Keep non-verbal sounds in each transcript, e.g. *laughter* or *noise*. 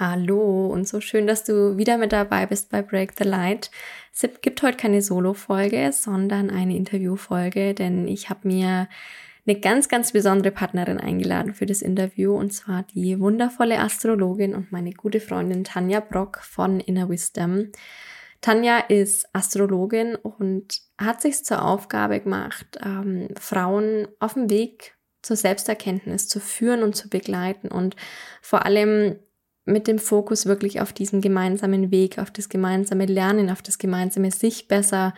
Hallo und so schön, dass du wieder mit dabei bist bei Break the Light. Es gibt heute keine Solo-Folge, sondern eine Interview-Folge, denn ich habe mir eine ganz, ganz besondere Partnerin eingeladen für das Interview und zwar die wundervolle Astrologin und meine gute Freundin Tanja Brock von Inner Wisdom. Tanja ist Astrologin und hat sich zur Aufgabe gemacht, ähm, Frauen auf dem Weg zur Selbsterkenntnis zu führen und zu begleiten und vor allem mit dem Fokus wirklich auf diesen gemeinsamen Weg, auf das gemeinsame Lernen, auf das gemeinsame sich besser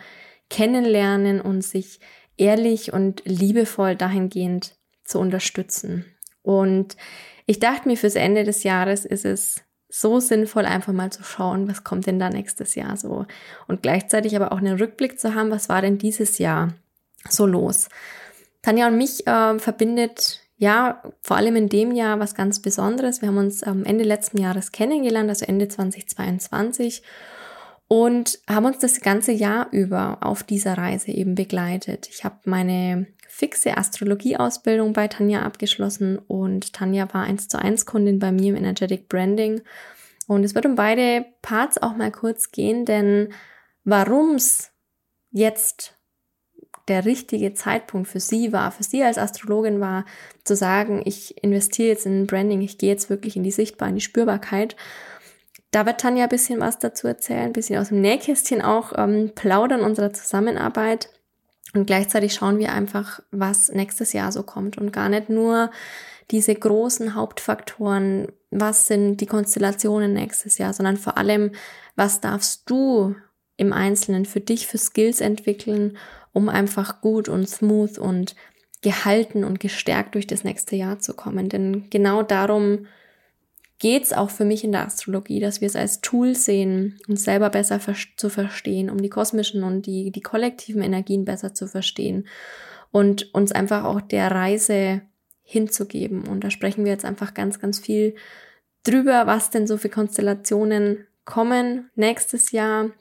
kennenlernen und sich ehrlich und liebevoll dahingehend zu unterstützen. Und ich dachte mir, fürs Ende des Jahres ist es so sinnvoll, einfach mal zu schauen, was kommt denn da nächstes Jahr so. Und gleichzeitig aber auch einen Rückblick zu haben, was war denn dieses Jahr so los. Tanja und mich äh, verbindet ja, vor allem in dem Jahr was ganz Besonderes. Wir haben uns am Ende letzten Jahres kennengelernt, also Ende 2022 und haben uns das ganze Jahr über auf dieser Reise eben begleitet. Ich habe meine fixe Astrologie-Ausbildung bei Tanja abgeschlossen und Tanja war eins zu eins Kundin bei mir im Energetic Branding. Und es wird um beide Parts auch mal kurz gehen, denn warum es jetzt der richtige Zeitpunkt für sie war, für sie als Astrologin war, zu sagen, ich investiere jetzt in Branding, ich gehe jetzt wirklich in die Sichtbarkeit, in die Spürbarkeit. Da wird Tanja ein bisschen was dazu erzählen, ein bisschen aus dem Nähkästchen auch ähm, plaudern unserer Zusammenarbeit. Und gleichzeitig schauen wir einfach, was nächstes Jahr so kommt und gar nicht nur diese großen Hauptfaktoren, was sind die Konstellationen nächstes Jahr, sondern vor allem, was darfst du im Einzelnen für dich für Skills entwickeln um einfach gut und smooth und gehalten und gestärkt durch das nächste Jahr zu kommen. Denn genau darum geht's auch für mich in der Astrologie, dass wir es als Tool sehen, uns selber besser zu verstehen, um die kosmischen und die, die kollektiven Energien besser zu verstehen und uns einfach auch der Reise hinzugeben. Und da sprechen wir jetzt einfach ganz, ganz viel drüber, was denn so für Konstellationen kommen nächstes Jahr,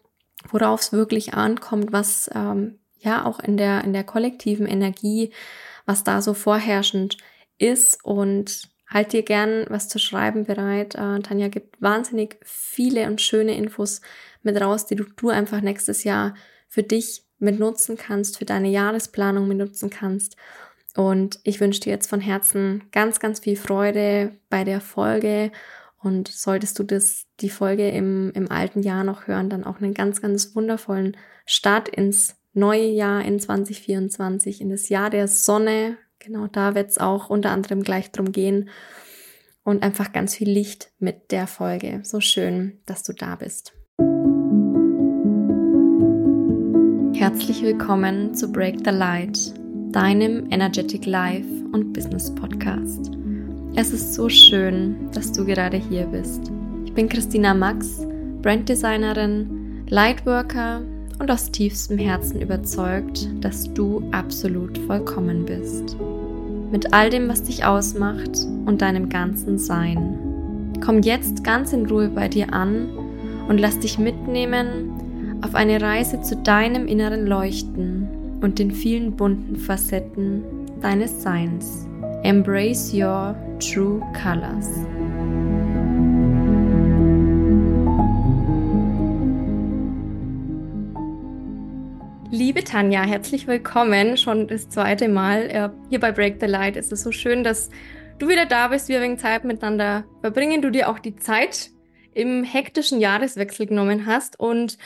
worauf es wirklich ankommt, was ähm, ja auch in der, in der kollektiven Energie, was da so vorherrschend ist und halt dir gern was zu schreiben bereit. Äh, Tanja gibt wahnsinnig viele und schöne Infos mit raus, die du, du einfach nächstes Jahr für dich mit nutzen kannst, für deine Jahresplanung mit nutzen kannst. Und ich wünsche dir jetzt von Herzen ganz, ganz viel Freude bei der Folge. Und solltest du das, die Folge im, im alten Jahr noch hören, dann auch einen ganz, ganz wundervollen Start ins neue Jahr in 2024, in das Jahr der Sonne. Genau da wird es auch unter anderem gleich drum gehen. Und einfach ganz viel Licht mit der Folge. So schön, dass du da bist. Herzlich willkommen zu Break the Light, deinem Energetic Life und Business Podcast. Es ist so schön, dass du gerade hier bist. Ich bin Christina Max, Branddesignerin, Lightworker und aus tiefstem Herzen überzeugt, dass du absolut vollkommen bist. Mit all dem, was dich ausmacht und deinem ganzen Sein. Komm jetzt ganz in Ruhe bei dir an und lass dich mitnehmen auf eine Reise zu deinem inneren Leuchten und den vielen bunten Facetten deines Seins. Embrace your true colors. Liebe Tanja, herzlich willkommen. Schon das zweite Mal äh, hier bei Break the Light. Es ist so schön, dass du wieder da bist, wir wegen Zeit miteinander verbringen, du dir auch die Zeit im hektischen Jahreswechsel genommen hast und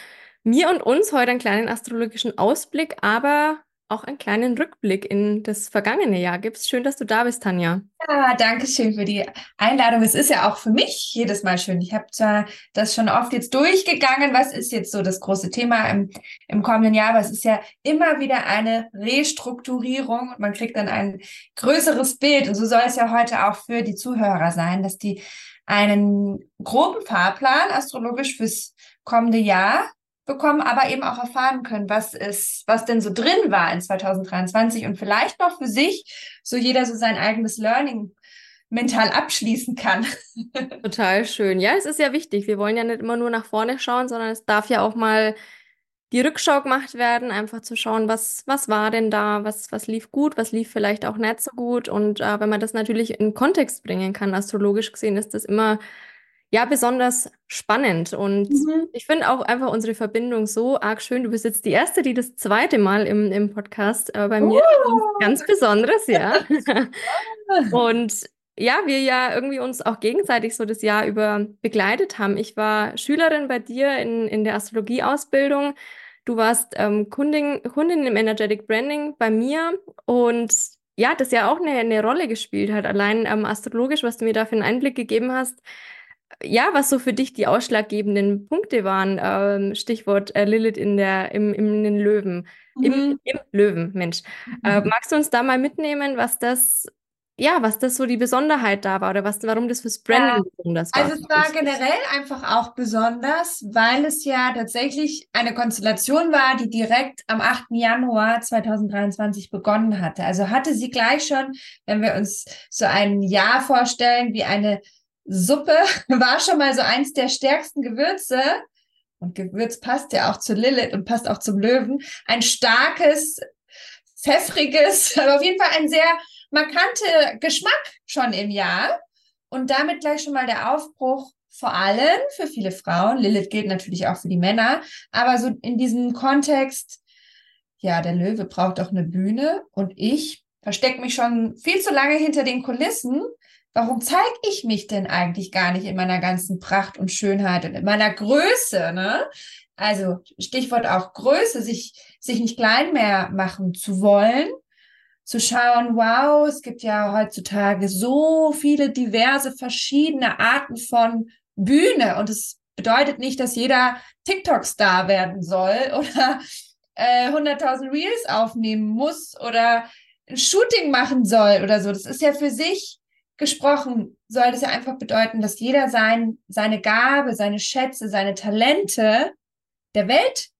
mir und uns heute einen kleinen astrologischen Ausblick, aber auch einen kleinen Rückblick in das vergangene Jahr gibst. Schön, dass du da bist, Tanja. Ja, danke schön für die Einladung. Es ist ja auch für mich jedes Mal schön. Ich habe zwar das schon oft jetzt durchgegangen, was ist jetzt so das große Thema im, im kommenden Jahr, aber es ist ja immer wieder eine Restrukturierung und man kriegt dann ein größeres Bild. Und so soll es ja heute auch für die Zuhörer sein, dass die einen groben Fahrplan astrologisch fürs kommende Jahr bekommen, aber eben auch erfahren können, was ist, was denn so drin war in 2023 und vielleicht noch für sich so jeder so sein eigenes Learning mental abschließen kann. *laughs* Total schön. Ja, es ist ja wichtig. Wir wollen ja nicht immer nur nach vorne schauen, sondern es darf ja auch mal die Rückschau gemacht werden, einfach zu schauen, was, was war denn da, was, was lief gut, was lief vielleicht auch nicht so gut. Und äh, wenn man das natürlich in Kontext bringen kann, astrologisch gesehen, ist das immer ja besonders spannend. Und mhm. ich finde auch einfach unsere Verbindung so arg schön. Du bist jetzt die Erste, die das zweite Mal im, im Podcast äh, bei mir. Uh. Ganz Besonderes, ja. *laughs* und ja, wir ja irgendwie uns auch gegenseitig so das Jahr über begleitet haben. Ich war Schülerin bei dir in, in der Astrologie-Ausbildung. Du warst ähm, Kundin, Kundin im Energetic Branding bei mir und ja, das ja auch eine, eine Rolle gespielt hat. Allein ähm, astrologisch, was du mir da für einen Einblick gegeben hast, ja, was so für dich die ausschlaggebenden Punkte waren, ähm, Stichwort äh, Lilith in der, im, im, den Löwen, mhm. im, im Löwen, Mensch. Mhm. Äh, magst du uns da mal mitnehmen, was das, ja, was das so die Besonderheit da war oder was, warum das fürs Branding ja. besonders war? Also es war generell einfach auch besonders, weil es ja tatsächlich eine Konstellation war, die direkt am 8. Januar 2023 begonnen hatte. Also hatte sie gleich schon, wenn wir uns so ein Jahr vorstellen, wie eine Suppe *laughs* war schon mal so eins der stärksten Gewürze. Und Gewürz passt ja auch zu Lilith und passt auch zum Löwen. Ein starkes, pfeffriges, *laughs* aber auf jeden Fall ein sehr markante Geschmack schon im Jahr. Und damit gleich schon mal der Aufbruch vor allem für viele Frauen. Lilith gilt natürlich auch für die Männer. Aber so in diesem Kontext, ja, der Löwe braucht auch eine Bühne und ich verstecke mich schon viel zu lange hinter den Kulissen warum zeige ich mich denn eigentlich gar nicht in meiner ganzen Pracht und Schönheit und in meiner Größe, ne? Also Stichwort auch Größe, sich, sich nicht klein mehr machen zu wollen, zu schauen, wow, es gibt ja heutzutage so viele diverse verschiedene Arten von Bühne und es bedeutet nicht, dass jeder TikTok-Star werden soll *laughs* oder äh, 100.000 Reels aufnehmen muss oder ein Shooting machen soll oder so. Das ist ja für sich gesprochen soll das ja einfach bedeuten, dass jeder sein, seine Gabe, seine Schätze, seine Talente der Welt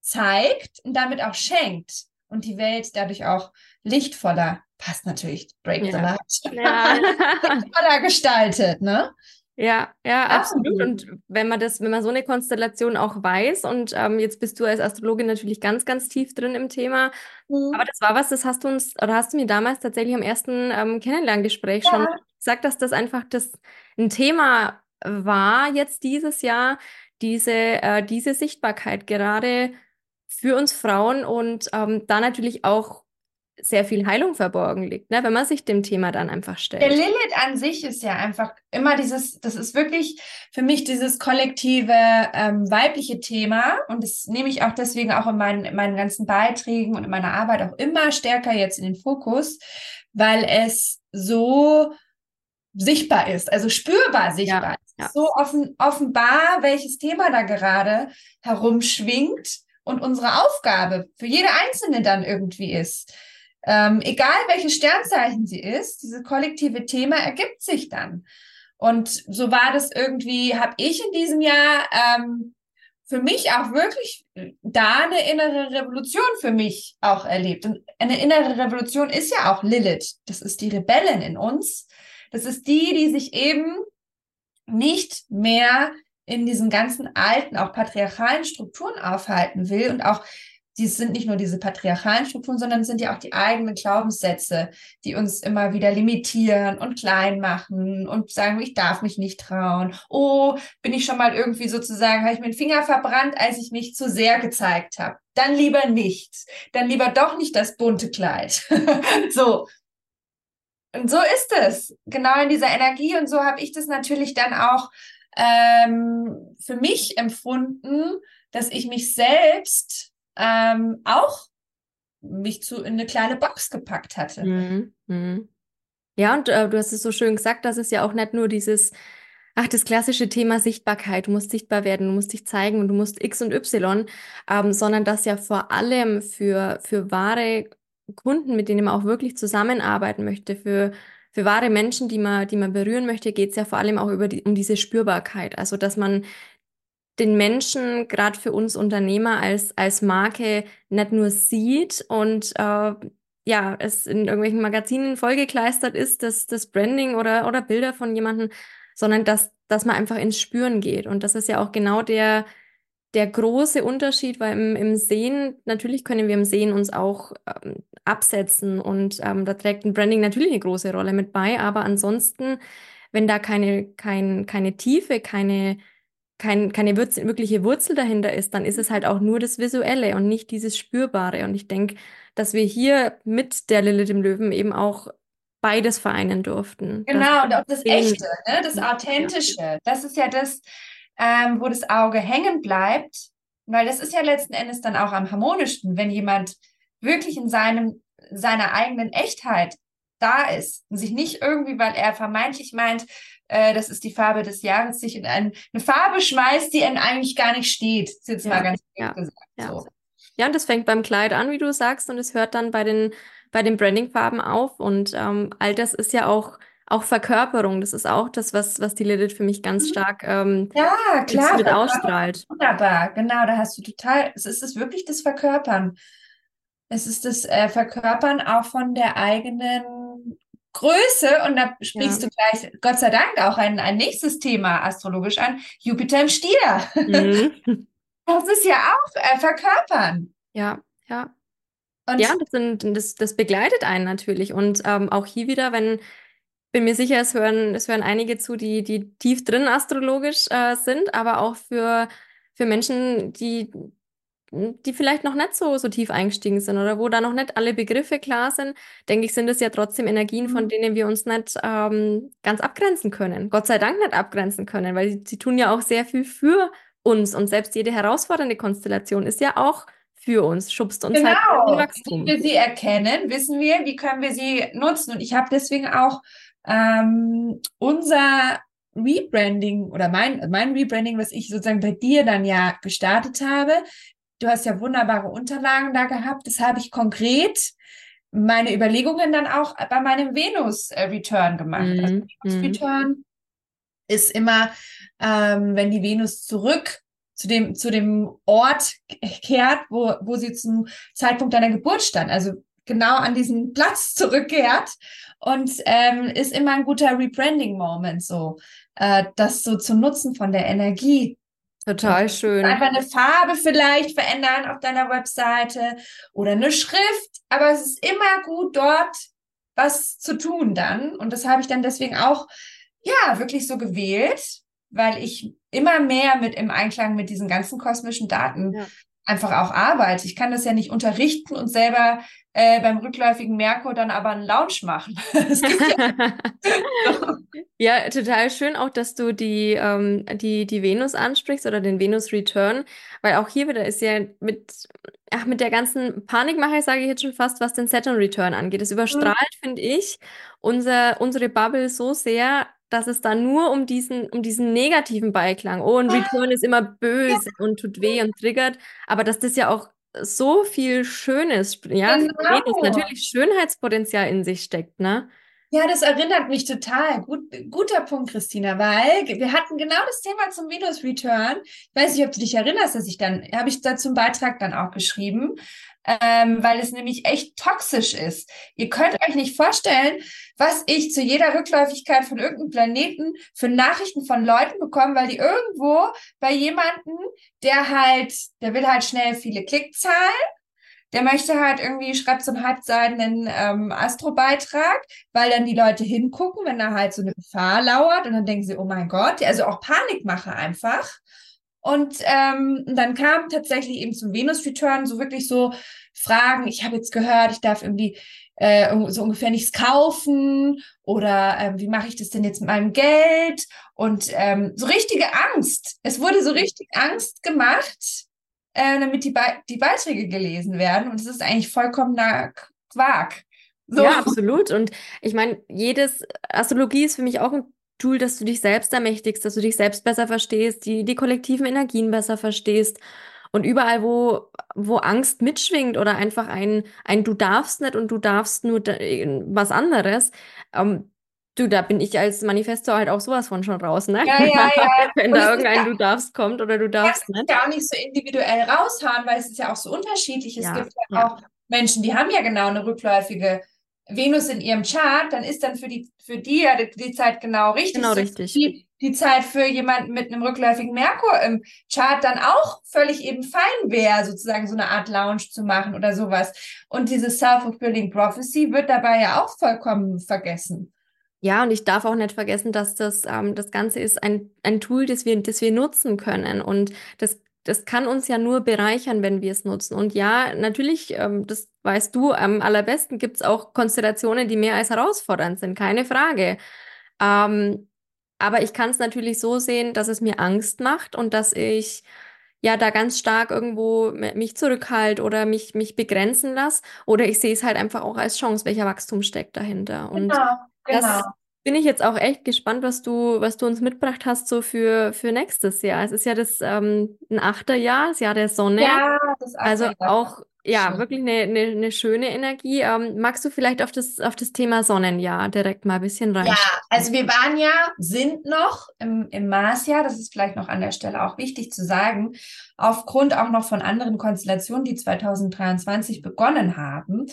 zeigt und damit auch schenkt und die Welt dadurch auch lichtvoller, passt natürlich, Break ja. the Light, ja. *laughs* lichtvoller gestaltet, ne? Ja, ja, absolut. Und wenn man das, wenn man so eine Konstellation auch weiß, und ähm, jetzt bist du als Astrologin natürlich ganz, ganz tief drin im Thema, mhm. aber das war was, das hast du uns, oder hast du mir damals tatsächlich am ersten ähm, Kennenlerngespräch ja. schon gesagt, dass das einfach das ein Thema war jetzt dieses Jahr, diese, äh, diese Sichtbarkeit gerade für uns Frauen und ähm, da natürlich auch sehr viel Heilung verborgen liegt, ne? wenn man sich dem Thema dann einfach stellt. Der Lilith an sich ist ja einfach immer dieses, das ist wirklich für mich dieses kollektive ähm, weibliche Thema und das nehme ich auch deswegen auch in meinen, in meinen ganzen Beiträgen und in meiner Arbeit auch immer stärker jetzt in den Fokus, weil es so sichtbar ist, also spürbar sichtbar ja, ist. Ja. So offen, offenbar, welches Thema da gerade herumschwingt und unsere Aufgabe für jede Einzelne dann irgendwie ist. Ähm, egal welches Sternzeichen sie ist, dieses kollektive Thema ergibt sich dann. Und so war das irgendwie, habe ich in diesem Jahr ähm, für mich auch wirklich da eine innere Revolution für mich auch erlebt. Und eine innere Revolution ist ja auch Lilith. Das ist die Rebellin in uns. Das ist die, die sich eben nicht mehr in diesen ganzen alten, auch patriarchalen Strukturen aufhalten will und auch dies sind nicht nur diese patriarchalen Strukturen, sondern sind ja auch die eigenen Glaubenssätze, die uns immer wieder limitieren und klein machen und sagen, ich darf mich nicht trauen. Oh, bin ich schon mal irgendwie sozusagen, habe ich mir den Finger verbrannt, als ich mich zu sehr gezeigt habe. Dann lieber nicht. Dann lieber doch nicht das bunte Kleid. *laughs* so. Und so ist es. Genau in dieser Energie. Und so habe ich das natürlich dann auch ähm, für mich empfunden, dass ich mich selbst ähm, auch mich zu in eine kleine Box gepackt hatte. Mhm. Mhm. Ja, und äh, du hast es so schön gesagt, dass es ja auch nicht nur dieses, ach, das klassische Thema Sichtbarkeit, du musst sichtbar werden, du musst dich zeigen und du musst X und Y, ähm, sondern dass ja vor allem für, für wahre Kunden, mit denen man auch wirklich zusammenarbeiten möchte, für, für wahre Menschen, die man, die man berühren möchte, geht es ja vor allem auch über die, um diese Spürbarkeit. Also, dass man den Menschen, gerade für uns Unternehmer als, als Marke, nicht nur sieht und äh, ja, es in irgendwelchen Magazinen vollgekleistert ist, das, das Branding oder, oder Bilder von jemandem, sondern dass, dass man einfach ins Spüren geht. Und das ist ja auch genau der, der große Unterschied, weil im, im Sehen, natürlich können wir im Sehen uns auch ähm, absetzen und ähm, da trägt ein Branding natürlich eine große Rolle mit bei, aber ansonsten wenn da keine, kein, keine Tiefe, keine, kein, keine Wurzel, wirkliche Wurzel dahinter ist, dann ist es halt auch nur das Visuelle und nicht dieses Spürbare. Und ich denke, dass wir hier mit der Lilith im Löwen eben auch beides vereinen durften. Genau, und auch das Echte, ne? das Authentische. Das ist ja das, ähm, wo das Auge hängen bleibt, weil das ist ja letzten Endes dann auch am harmonischsten, wenn jemand wirklich in seinem, seiner eigenen Echtheit da ist und sich nicht irgendwie, weil er vermeintlich meint, äh, das ist die Farbe des Jahres, sich in ein, eine Farbe schmeißt, die ihm eigentlich gar nicht steht. Das ist jetzt ja, mal ganz ja, gesagt. Ja. So. ja, und das fängt beim Kleid an, wie du sagst, und es hört dann bei den, bei den Branding-Farben auf. Und ähm, all das ist ja auch auch Verkörperung, das ist auch das, was, was die Lilith für mich ganz mhm. stark ähm, ja, klar, mit ausstrahlt. Wunderbar, genau, da hast du total, es ist es wirklich das Verkörpern. Es ist das äh, Verkörpern auch von der eigenen Größe und da sprichst ja. du gleich, Gott sei Dank, auch ein, ein nächstes Thema astrologisch an, Jupiter im Stier. Mhm. *laughs* Das ist ja auch äh, Verkörpern. Ja, ja. Und ja, das, sind, das, das begleitet einen natürlich. Und ähm, auch hier wieder, wenn, bin mir sicher, es hören, es hören einige zu, die, die tief drin astrologisch äh, sind, aber auch für, für Menschen, die die vielleicht noch nicht so, so tief eingestiegen sind oder wo da noch nicht alle Begriffe klar sind, denke ich, sind es ja trotzdem Energien, von mhm. denen wir uns nicht ähm, ganz abgrenzen können. Gott sei Dank nicht abgrenzen können, weil sie, sie tun ja auch sehr viel für uns und selbst jede herausfordernde Konstellation ist ja auch für uns, schubst uns genau. halt Wachstum. Wie wir sie erkennen, wissen wir, wie können wir sie nutzen. Und ich habe deswegen auch ähm, unser Rebranding oder mein, mein Rebranding, was ich sozusagen bei dir dann ja gestartet habe, Du hast ja wunderbare Unterlagen da gehabt. Das habe ich konkret meine Überlegungen dann auch bei meinem Venus-Return gemacht. Mhm. Also Venus-Return ist immer, ähm, wenn die Venus zurück zu dem, zu dem Ort kehrt, wo, wo sie zum Zeitpunkt deiner Geburt stand. Also genau an diesen Platz *laughs* zurückkehrt und ähm, ist immer ein guter Rebranding-Moment so, äh, das so zu nutzen von der Energie Total schön. Einfach eine Farbe vielleicht verändern auf deiner Webseite oder eine Schrift, aber es ist immer gut dort was zu tun dann und das habe ich dann deswegen auch ja wirklich so gewählt, weil ich immer mehr mit im Einklang mit diesen ganzen kosmischen Daten ja. Einfach auch arbeite. Ich kann das ja nicht unterrichten und selber äh, beim rückläufigen Merkur dann aber einen Lounge machen. *laughs* ja. *laughs* ja. total schön auch, dass du die, ähm, die, die Venus ansprichst oder den Venus Return, weil auch hier wieder ist ja mit, ach, mit der ganzen Panikmache, sage ich jetzt schon fast, was den Saturn Return angeht. Es überstrahlt, mhm. finde ich, unser, unsere Bubble so sehr, dass es da nur um diesen, um diesen negativen Beiklang, oh, ein Return ist immer böse ja. und tut weh und triggert, aber dass das ja auch so viel Schönes, ja, genau. natürlich Schönheitspotenzial in sich steckt, ne? Ja, das erinnert mich total. Gut, guter Punkt, Christina, weil wir hatten genau das Thema zum Venus Return. Ich weiß nicht, ob du dich erinnerst, dass ich dann, habe ich dazu einen Beitrag dann auch geschrieben, ähm, weil es nämlich echt toxisch ist. Ihr könnt euch nicht vorstellen, was ich zu jeder Rückläufigkeit von irgendeinem Planeten für Nachrichten von Leuten bekomme, weil die irgendwo bei jemanden, der halt, der will halt schnell viele Klickzahlen, der möchte halt irgendwie, schreibt so einen halbseidenen ähm, Astro-Beitrag, weil dann die Leute hingucken, wenn da halt so eine Gefahr lauert und dann denken sie, oh mein Gott, also auch Panikmache einfach. Und ähm, dann kam tatsächlich eben zum Venus-Return so wirklich so Fragen, ich habe jetzt gehört, ich darf irgendwie äh, so ungefähr nichts kaufen oder ähm, wie mache ich das denn jetzt mit meinem Geld? Und ähm, so richtige Angst. Es wurde so richtig Angst gemacht, äh, damit die, Be die Beiträge gelesen werden. Und es ist eigentlich vollkommener Quark. So. Ja, absolut. Und ich meine, jedes Astrologie ist für mich auch ein Tool, dass du dich selbst ermächtigst, dass du dich selbst besser verstehst, die, die kollektiven Energien besser verstehst. Und überall, wo, wo Angst mitschwingt oder einfach ein, ein Du darfst nicht und du darfst nur was anderes, ähm, du, da bin ich als Manifestor halt auch sowas von schon raus, ne? Ja, ja, ja. *laughs* Wenn da irgendein Du darfst kommt oder du darfst ja, nicht. ja auch nicht so individuell raushauen, weil es ist ja auch so unterschiedlich. Es ja, gibt ja, auch Menschen, die haben ja genau eine rückläufige Venus in ihrem Chart, dann ist dann für die, für die ja die, Zeit genau richtig. Genau richtig. Die, die Zeit für jemanden mit einem rückläufigen Merkur im Chart dann auch völlig eben fein wäre, sozusagen so eine Art Lounge zu machen oder sowas. Und diese Self-Fulfilling Prophecy wird dabei ja auch vollkommen vergessen. Ja, und ich darf auch nicht vergessen, dass das, ähm, das Ganze ist ein, ein Tool, das wir, das wir nutzen können. Und das, das kann uns ja nur bereichern, wenn wir es nutzen. Und ja, natürlich, ähm, das weißt du am allerbesten, gibt es auch Konstellationen, die mehr als herausfordernd sind, keine Frage. Ähm, aber ich kann es natürlich so sehen, dass es mir Angst macht und dass ich ja da ganz stark irgendwo mich zurückhalte oder mich, mich begrenzen lasse. Oder ich sehe es halt einfach auch als Chance, welcher Wachstum steckt dahinter. Und Genau, das genau. Bin ich jetzt auch echt gespannt, was du, was du uns mitgebracht hast, so für, für nächstes Jahr. Es ist ja das ähm, ein Achterjahr, das Jahr der Sonne. Ja, das Also Achterjahr. auch, ja, Schön. wirklich eine, eine, eine schöne Energie. Ähm, magst du vielleicht auf das, auf das Thema Sonnenjahr direkt mal ein bisschen Ja, reinschauen? also wir waren ja, sind noch im, im Marsjahr, das ist vielleicht noch an der Stelle auch wichtig zu sagen, aufgrund auch noch von anderen Konstellationen, die 2023 begonnen haben.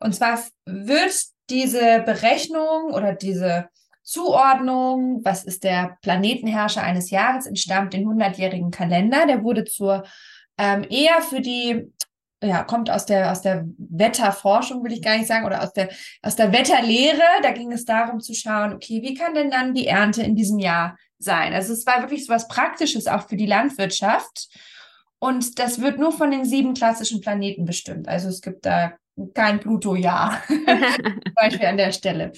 Und zwar wird diese Berechnung oder diese Zuordnung, was ist der Planetenherrscher eines Jahres, entstammt den 100-jährigen Kalender. Der wurde zur ähm, eher für die, ja, kommt aus der, aus der Wetterforschung, will ich gar nicht sagen, oder aus der, aus der Wetterlehre. Da ging es darum zu schauen, okay, wie kann denn dann die Ernte in diesem Jahr sein? Also es war wirklich so was Praktisches auch für die Landwirtschaft. Und das wird nur von den sieben klassischen Planeten bestimmt. Also es gibt da kein Pluto-Jahr, *laughs* zum Beispiel an der Stelle.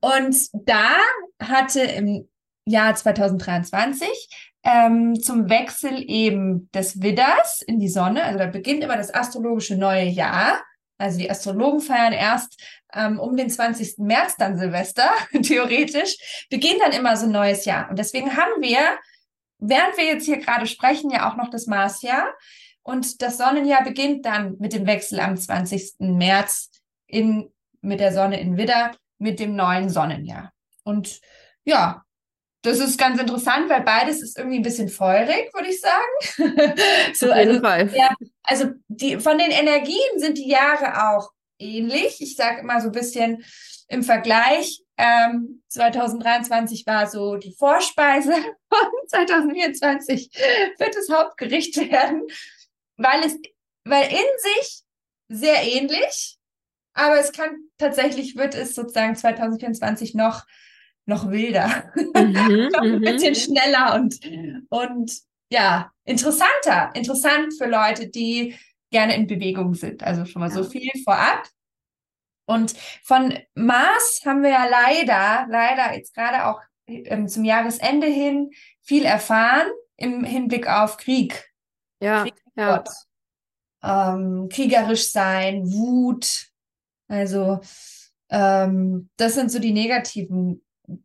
Und da hatte im Jahr 2023 ähm, zum Wechsel eben des Widders in die Sonne, also da beginnt immer das astrologische neue Jahr. Also die Astrologen feiern erst ähm, um den 20. März dann Silvester, *laughs* theoretisch, beginnt dann immer so ein neues Jahr. Und deswegen haben wir, während wir jetzt hier gerade sprechen, ja auch noch das Marsjahr. Und das Sonnenjahr beginnt dann mit dem Wechsel am 20. März in, mit der Sonne in Widder, mit dem neuen Sonnenjahr. Und ja, das ist ganz interessant, weil beides ist irgendwie ein bisschen feurig, würde ich sagen. *laughs* so, Auf jeden also, Fall. ja, also die, von den Energien sind die Jahre auch ähnlich. Ich sage immer so ein bisschen im Vergleich. Ähm, 2023 war so die Vorspeise *laughs* und 2024 wird das Hauptgericht *laughs* werden, weil es, weil in sich sehr ähnlich, aber es kann tatsächlich wird es sozusagen 2024 noch noch wilder, Mhm, *laughs* noch ein mhm. bisschen schneller und und ja interessanter, interessant für Leute, die gerne in Bewegung sind. Also schon mal so Ja. viel vorab. Und von Mars haben wir ja leider, leider jetzt gerade auch ähm, zum Jahresende hin viel erfahren im Hinblick auf Krieg. Ja, ja. Gott. Ähm, kriegerisch sein, Wut. Also ähm, das sind so die negativen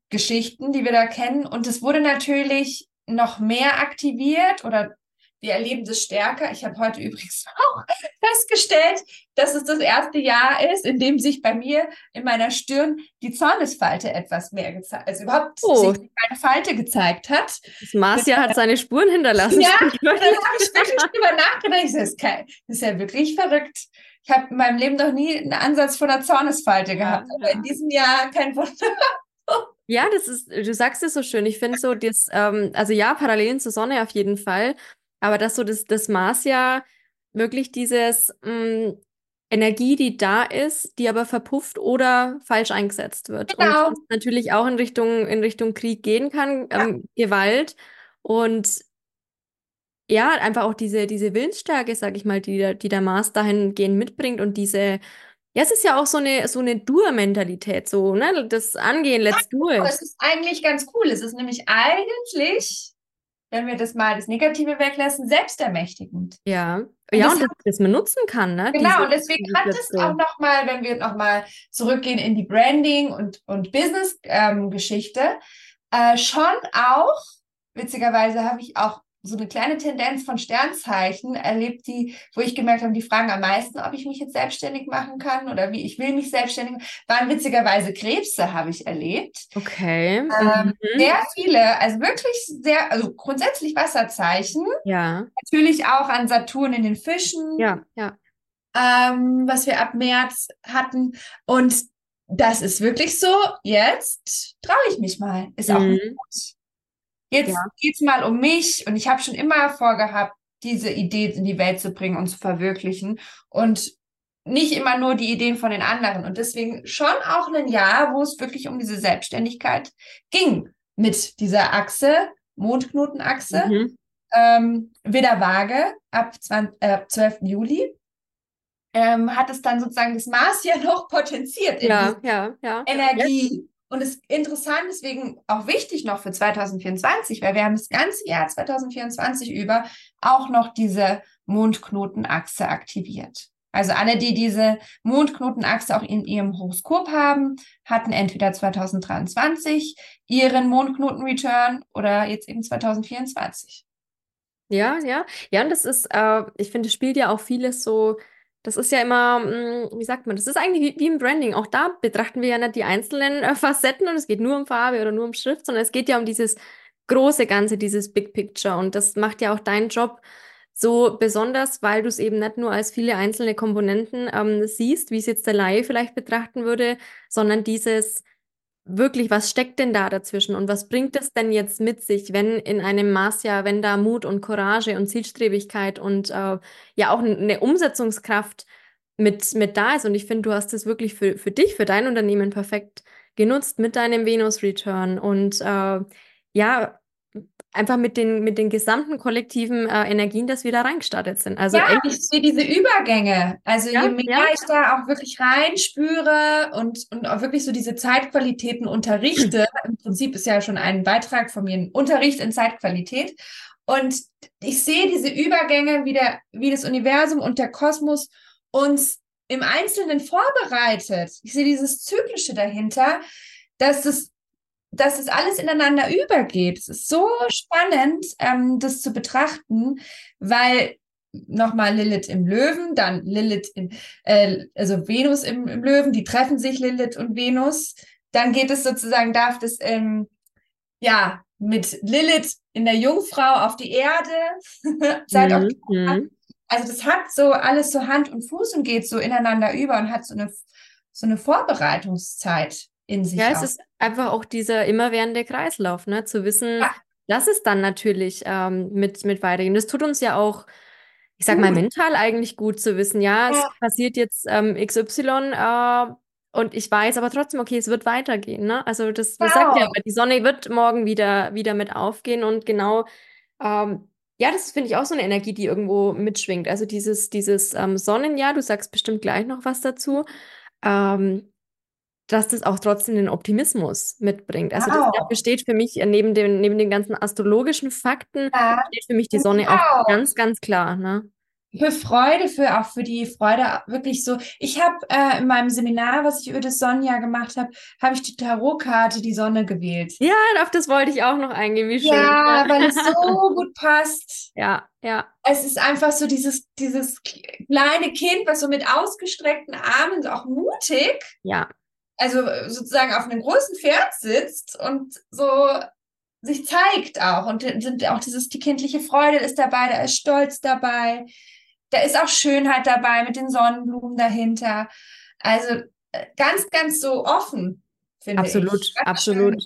Geschichten, die wir da kennen. Und es wurde natürlich noch mehr aktiviert oder wir erleben das stärker. Ich habe heute *laughs* übrigens auch festgestellt, dass es das erste Jahr ist, in dem sich bei mir in meiner Stirn die Zornesfalte etwas mehr gezeigt, also überhaupt Oh. sich eine Falte gezeigt hat. Das Marsjahr hat seine Spuren hinterlassen. Ja, *laughs* dann habe ich wirklich drüber nachgedacht. Ich so, das ist, kein, das ist ja wirklich verrückt. Ich habe in meinem Leben noch nie einen Ansatz von einer Zornesfalte gehabt, aber in diesem Jahr kein Wunder. *laughs* Ja, das ist, du sagst es so schön. Ich finde so, das, ähm, also ja, Parallelen zur Sonne auf jeden Fall, aber dass so das, das Marsjahr wirklich dieses mh, Energie, die da ist, die aber verpufft oder falsch eingesetzt wird. Genau. Und natürlich auch in Richtung, in Richtung Krieg gehen kann, ähm, Gewalt und ja, einfach auch diese, diese Willensstärke, sag ich mal, die, der- die der Mars dahingehend mitbringt und diese, ja, es ist ja auch so eine, so eine Dur-Mentalität, so, ne, das Angehen, let's do it. Es ist eigentlich ganz cool. Es ist nämlich eigentlich, wenn wir das mal das Negative weglassen, selbstermächtigend. Ja, ja, das und das, das man nutzen kann, ne? Genau, diese- und deswegen hat es auch nochmal, wenn wir nochmal zurückgehen in die Branding- und, und Business-Geschichte, äh, schon auch, witzigerweise habe ich auch so eine kleine Tendenz von Sternzeichen erlebt, die, wo ich gemerkt habe, die fragen am meisten, ob ich mich jetzt selbstständig machen kann oder wie ich will mich selbstständig machen, waren witzigerweise Krebse, habe ich erlebt. Okay. Ähm, mhm. Sehr viele, also wirklich sehr, also grundsätzlich Wasserzeichen, Ja, natürlich auch an Saturn in den Fischen ja, ja. ähm, was wir ab März hatten. Und das ist wirklich so, jetzt traue ich mich mal. Ist auch Mhm. gut. Jetzt Ja. geht's mal um mich und ich habe schon immer vorgehabt, diese Idee in die Welt zu bringen und zu verwirklichen. Und nicht immer nur die Ideen von den anderen. Und deswegen schon auch ein Jahr, wo es wirklich um diese Selbstständigkeit ging mit dieser Achse, Mondknotenachse, mhm. ähm, Widder Waage ab 20, äh, 12. Juli. Ähm, hat es dann sozusagen das Maß ja noch *laughs* potenziert in ja, ja, ja. Energie. Und es ist interessant, deswegen auch wichtig noch für 2024, weil wir haben das ganze Jahr 2024 über auch noch diese Mondknotenachse aktiviert. Also alle, die diese Mondknotenachse auch in ihrem Horoskop haben, hatten entweder 2023 ihren Mondknoten-Return oder jetzt eben 2024. Ja, ja. Ja, und das ist, äh, ich finde, spielt ja auch vieles so, das ist ja immer, mh, hm, wie sagt man, das ist eigentlich wie, wie, im Branding. Auch da betrachten wir ja nicht die einzelnen äh, Facetten und es geht nur um Farbe oder nur um Schrift, sondern es geht ja um dieses große Ganze, dieses Big Picture. Und das macht ja auch deinen Job so besonders, weil du es eben nicht nur als viele einzelne Komponenten ähm, siehst, wie es jetzt der Laie vielleicht betrachten würde, sondern dieses wirklich, was steckt denn da dazwischen und was bringt es denn jetzt mit sich, wenn in einem Maßjahr, wenn da Mut und Courage und Zielstrebigkeit und äh, ja auch eine Umsetzungskraft mit, mit da ist. Und ich finde, du hast es wirklich für, für dich, für dein Unternehmen perfekt genutzt mit deinem Venus-Return und äh, ja, einfach mit den, mit den gesamten kollektiven äh, Energien, dass wir da reingestartet sind. Also ja, ich sehe diese Übergänge. Also ja, je mehr ja. ich da auch wirklich reinspüre und, und auch wirklich so diese Zeitqualitäten unterrichte, *clears throat* im Prinzip ist ja schon ein Beitrag von mir ein Unterricht in Zeitqualität. Und ich sehe diese Übergänge, wie, der, wie das Universum und der Kosmos uns im Einzelnen vorbereitet. Ich sehe dieses Zyklische dahinter, dass es dass es alles ineinander übergeht. Es ist so spannend, ähm, das zu betrachten, weil nochmal Lilith im Löwen, dann Lilith in, äh, also Venus im, im, Löwen, die treffen sich Lilith und Venus. Dann geht es sozusagen, darf das ähm, ja mit Lilith in der Jungfrau auf die Erde *laughs* seit mhm. Oktober. Also das hat so alles so Hand und Fuß und geht so ineinander über und hat so eine so eine Vorbereitungszeit in sich. Ja, auch. es ist einfach auch dieser immerwährende Kreislauf, ne? Zu wissen, ja. dass es dann natürlich ähm, mit, mit weitergehen. Das tut uns ja auch, ich sag mal, mental eigentlich gut zu wissen, ja, ja. es passiert jetzt ähm, XY äh, und ich weiß aber trotzdem, okay, es wird weitergehen, ne? Also das, das sagt ja, die Sonne wird morgen wieder, wieder mit aufgehen und genau, ähm, ja, das finde ich auch so eine Energie, die irgendwo mitschwingt. Also dieses, dieses ähm, Sonnenjahr, du sagst bestimmt gleich noch was dazu. Ähm, dass das auch trotzdem den Optimismus mitbringt. Also wow. das, dafür steht für mich neben den, neben den ganzen astrologischen Fakten, ja. steht für mich die Sonne wow. auch ganz, ganz klar. Ne? Für Freude, für auch für die Freude wirklich so. Ich habe äh, in meinem Seminar, was ich über das Sonnenjahr gemacht habe, habe ich die Tarotkarte die Sonne gewählt. Ja, auf das wollte ich auch noch eingehen. Wie schön. Ja, weil es so gut passt. *laughs* Ja, ja. Es ist einfach so dieses, dieses kleine Kind, was so mit ausgestreckten Armen, so auch mutig. Ja also sozusagen auf einem großen Pferd sitzt und so sich zeigt auch und sind auch dieses die kindliche Freude ist dabei, da ist Stolz dabei, da ist auch Schönheit dabei mit den Sonnenblumen dahinter. Also äh, ganz ganz so offen finde ich. Absolut, absolut.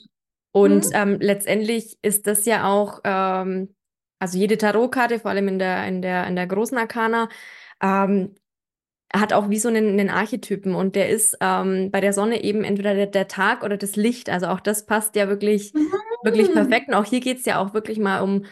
Und mhm. ähm, letztendlich ist das ja auch ähm, also jede Tarotkarte, vor allem in der in der in der großen Arkana, ähm, hat auch wie so einen, einen Archetypen und der ist ähm, bei der Sonne eben entweder der, der, Tag oder das Licht. Also auch das passt ja wirklich, mhm. wirklich perfekt. Und auch hier geht es ja auch wirklich mal um,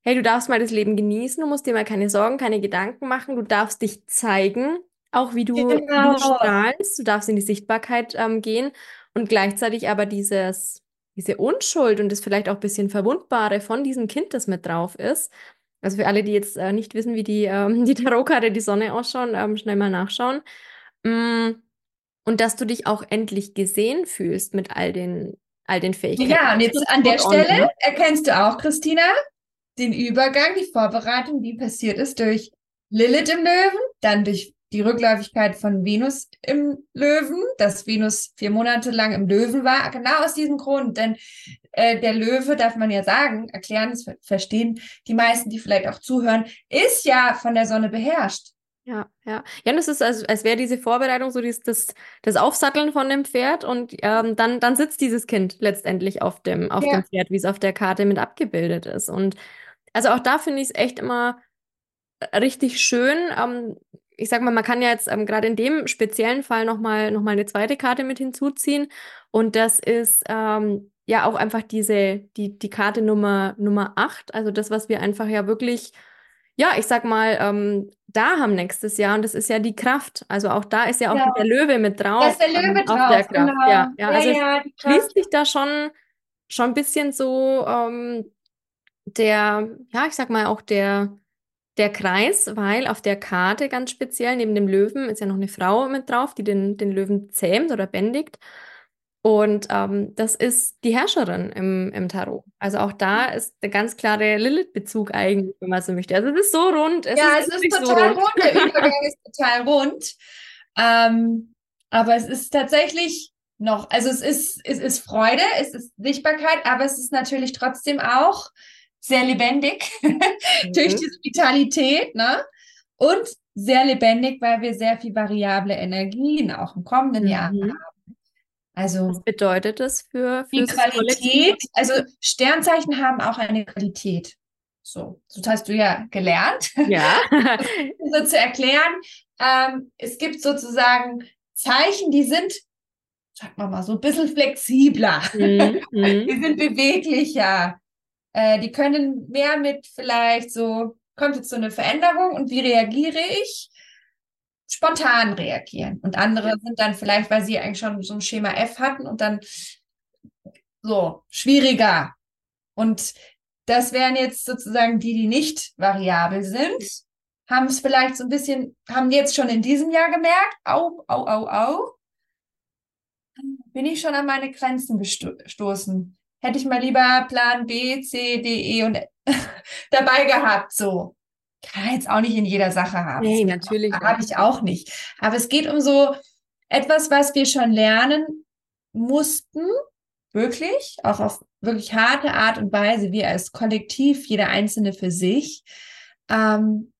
hey, du darfst mal das Leben genießen, du musst dir mal keine Sorgen, keine Gedanken machen, du darfst dich zeigen, auch wie du, genau. wie du genau. strahlst, du darfst in die Sichtbarkeit ähm, gehen und gleichzeitig aber dieses, diese Unschuld und das vielleicht auch ein bisschen Verwundbare von diesem Kind, das mit drauf ist, also für alle, die jetzt äh, nicht wissen, wie die, ähm, *laughs* die Tarotkarte die Sonne ausschauen, ähm, schnell mal nachschauen. Mm, und dass du dich auch endlich gesehen fühlst mit all den, all den Fähigkeiten. Ja, und jetzt an der Stelle on, ne? erkennst du auch, Christina, den Übergang, die Vorbereitung, wie passiert ist durch Lilith im Löwen, dann durch die Rückläufigkeit von Venus im Löwen, dass Venus vier Monate lang im Löwen war, genau aus diesem Grund. Denn äh, der Löwe, darf man ja sagen, erklären, das verstehen die meisten, die vielleicht auch zuhören, ist ja von der Sonne beherrscht. Ja, ja. Ja, und es ist, als, als wäre diese Vorbereitung so dieses, das, das Aufsatteln von dem Pferd und ähm, dann, dann sitzt dieses Kind letztendlich auf dem, auf ja. dem Pferd, wie es auf der Karte mit abgebildet ist. Und also auch da finde ich es echt immer richtig schön, ähm, ich sag mal, man kann ja jetzt ähm, gerade in dem speziellen Fall nochmal noch mal eine zweite Karte mit hinzuziehen. Und das ist ähm, ja auch einfach diese, die, die Karte Nummer, Nummer 8. Also das, was wir einfach ja wirklich, ja, ich sag mal, ähm, da haben nächstes Jahr. Und das ist ja die Kraft. Also auch da ist ja auch Ja. der Löwe mit drauf. Da ist der Löwe ähm, drauf, auf der Kraft. genau. Ja, ja, also es ja, schließt sich da schon, schon ein bisschen so ähm, der, ja, ich sag mal auch der, der Kreis, weil auf der Karte ganz speziell neben dem Löwen ist ja noch eine Frau mit drauf, die den, den Löwen zähmt oder bändigt. Und ähm, das ist die Herrscherin im, im Tarot. Also auch da ist der ganz klare Lilith-Bezug eigentlich, wenn man so möchte. Also es ist so rund. Es Ja, ist es ist wirklich so total rund. rund. Der Übergang ist total rund. Ähm, aber es ist tatsächlich noch, also es ist, es ist Freude, es ist Sichtbarkeit, aber es ist natürlich trotzdem auch sehr lebendig *laughs* durch Mhm. diese Vitalität, ne? Und sehr lebendig, weil wir sehr viel variable Energien auch im kommenden Jahr Mhm. haben. Also Was bedeutet das für, die fürs Kollektiv? Qualität, also Sternzeichen haben auch eine Qualität. So, das hast du ja gelernt. Ja. *laughs* so zu erklären. Ähm, es gibt sozusagen Zeichen, die sind, sagen wir mal, so ein bisschen flexibler. Mhm. *laughs* Mhm. Die sind beweglicher. Äh, die können mehr mit vielleicht so, kommt jetzt so eine Veränderung und wie reagiere ich? Spontan reagieren. Und andere sind dann vielleicht, weil sie eigentlich schon so ein Schema F hatten und dann so schwieriger. Und das wären jetzt sozusagen die, die nicht variabel sind, haben es vielleicht so ein bisschen, haben jetzt schon in diesem Jahr gemerkt, au, au, au, au, bin ich schon an meine Grenzen gesto- gestoßen. Hätte ich mal lieber Plan B, C, D, E und *laughs* dabei gehabt, so. Kann jetzt auch nicht in jeder Sache haben. Nee, natürlich Habe ich auch nicht. Aber es geht um so etwas, was wir schon lernen mussten, wirklich, auch auf wirklich harte Art und Weise, wir als Kollektiv, jeder Einzelne für sich, ähm,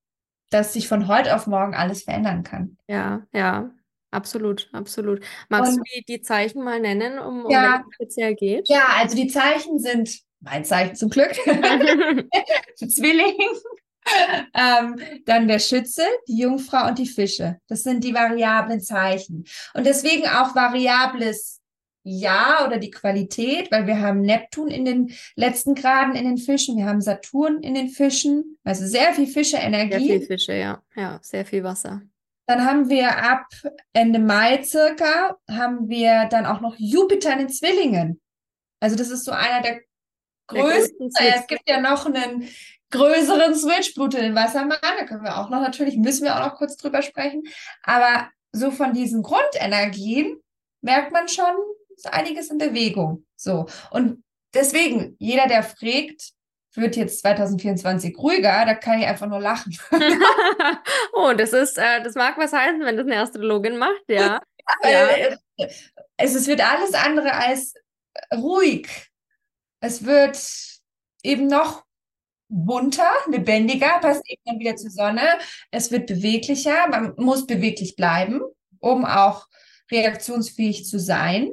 dass sich von heute auf morgen alles verändern kann. Ja, ja, absolut, absolut. Magst du Und die, die Zeichen mal nennen, um, um Ja. es speziell geht? ja, also die Zeichen sind, mein Zeichen zum Glück, *laughs* *laughs* Zwilling, *laughs* ähm, dann der Schütze, die Jungfrau und die Fische. Das sind die variablen Zeichen. Und deswegen auch variables Ja oder die Qualität, weil wir haben Neptun in den letzten Graden in den Fischen, wir haben Saturn in den Fischen, also sehr viel Sehr viel. Fische, ja. Ja, sehr viel Wasser. Dann haben wir ab Ende Mai circa, haben wir dann auch noch Jupiter in den Zwillingen. Also das ist so einer der größten, es gibt ja noch einen größeren Switch, Blut in den Wassermann, da können wir auch noch natürlich, müssen wir auch noch kurz drüber sprechen. Aber so von diesen Grundenergien merkt man schon, ist einiges in Bewegung. So. Und deswegen, jeder, der fragt, wird jetzt 2024 ruhiger, da kann ich einfach nur lachen. *laughs* Oh, das ist, äh, das mag was heißen, wenn das eine Astrologin macht, ja. *laughs* Ja. es, es wird alles andere als ruhig. Es wird eben noch bunter, lebendiger, passt eben dann wieder zur Sonne. Es wird beweglicher. Man muss beweglich bleiben, um auch reaktionsfähig zu sein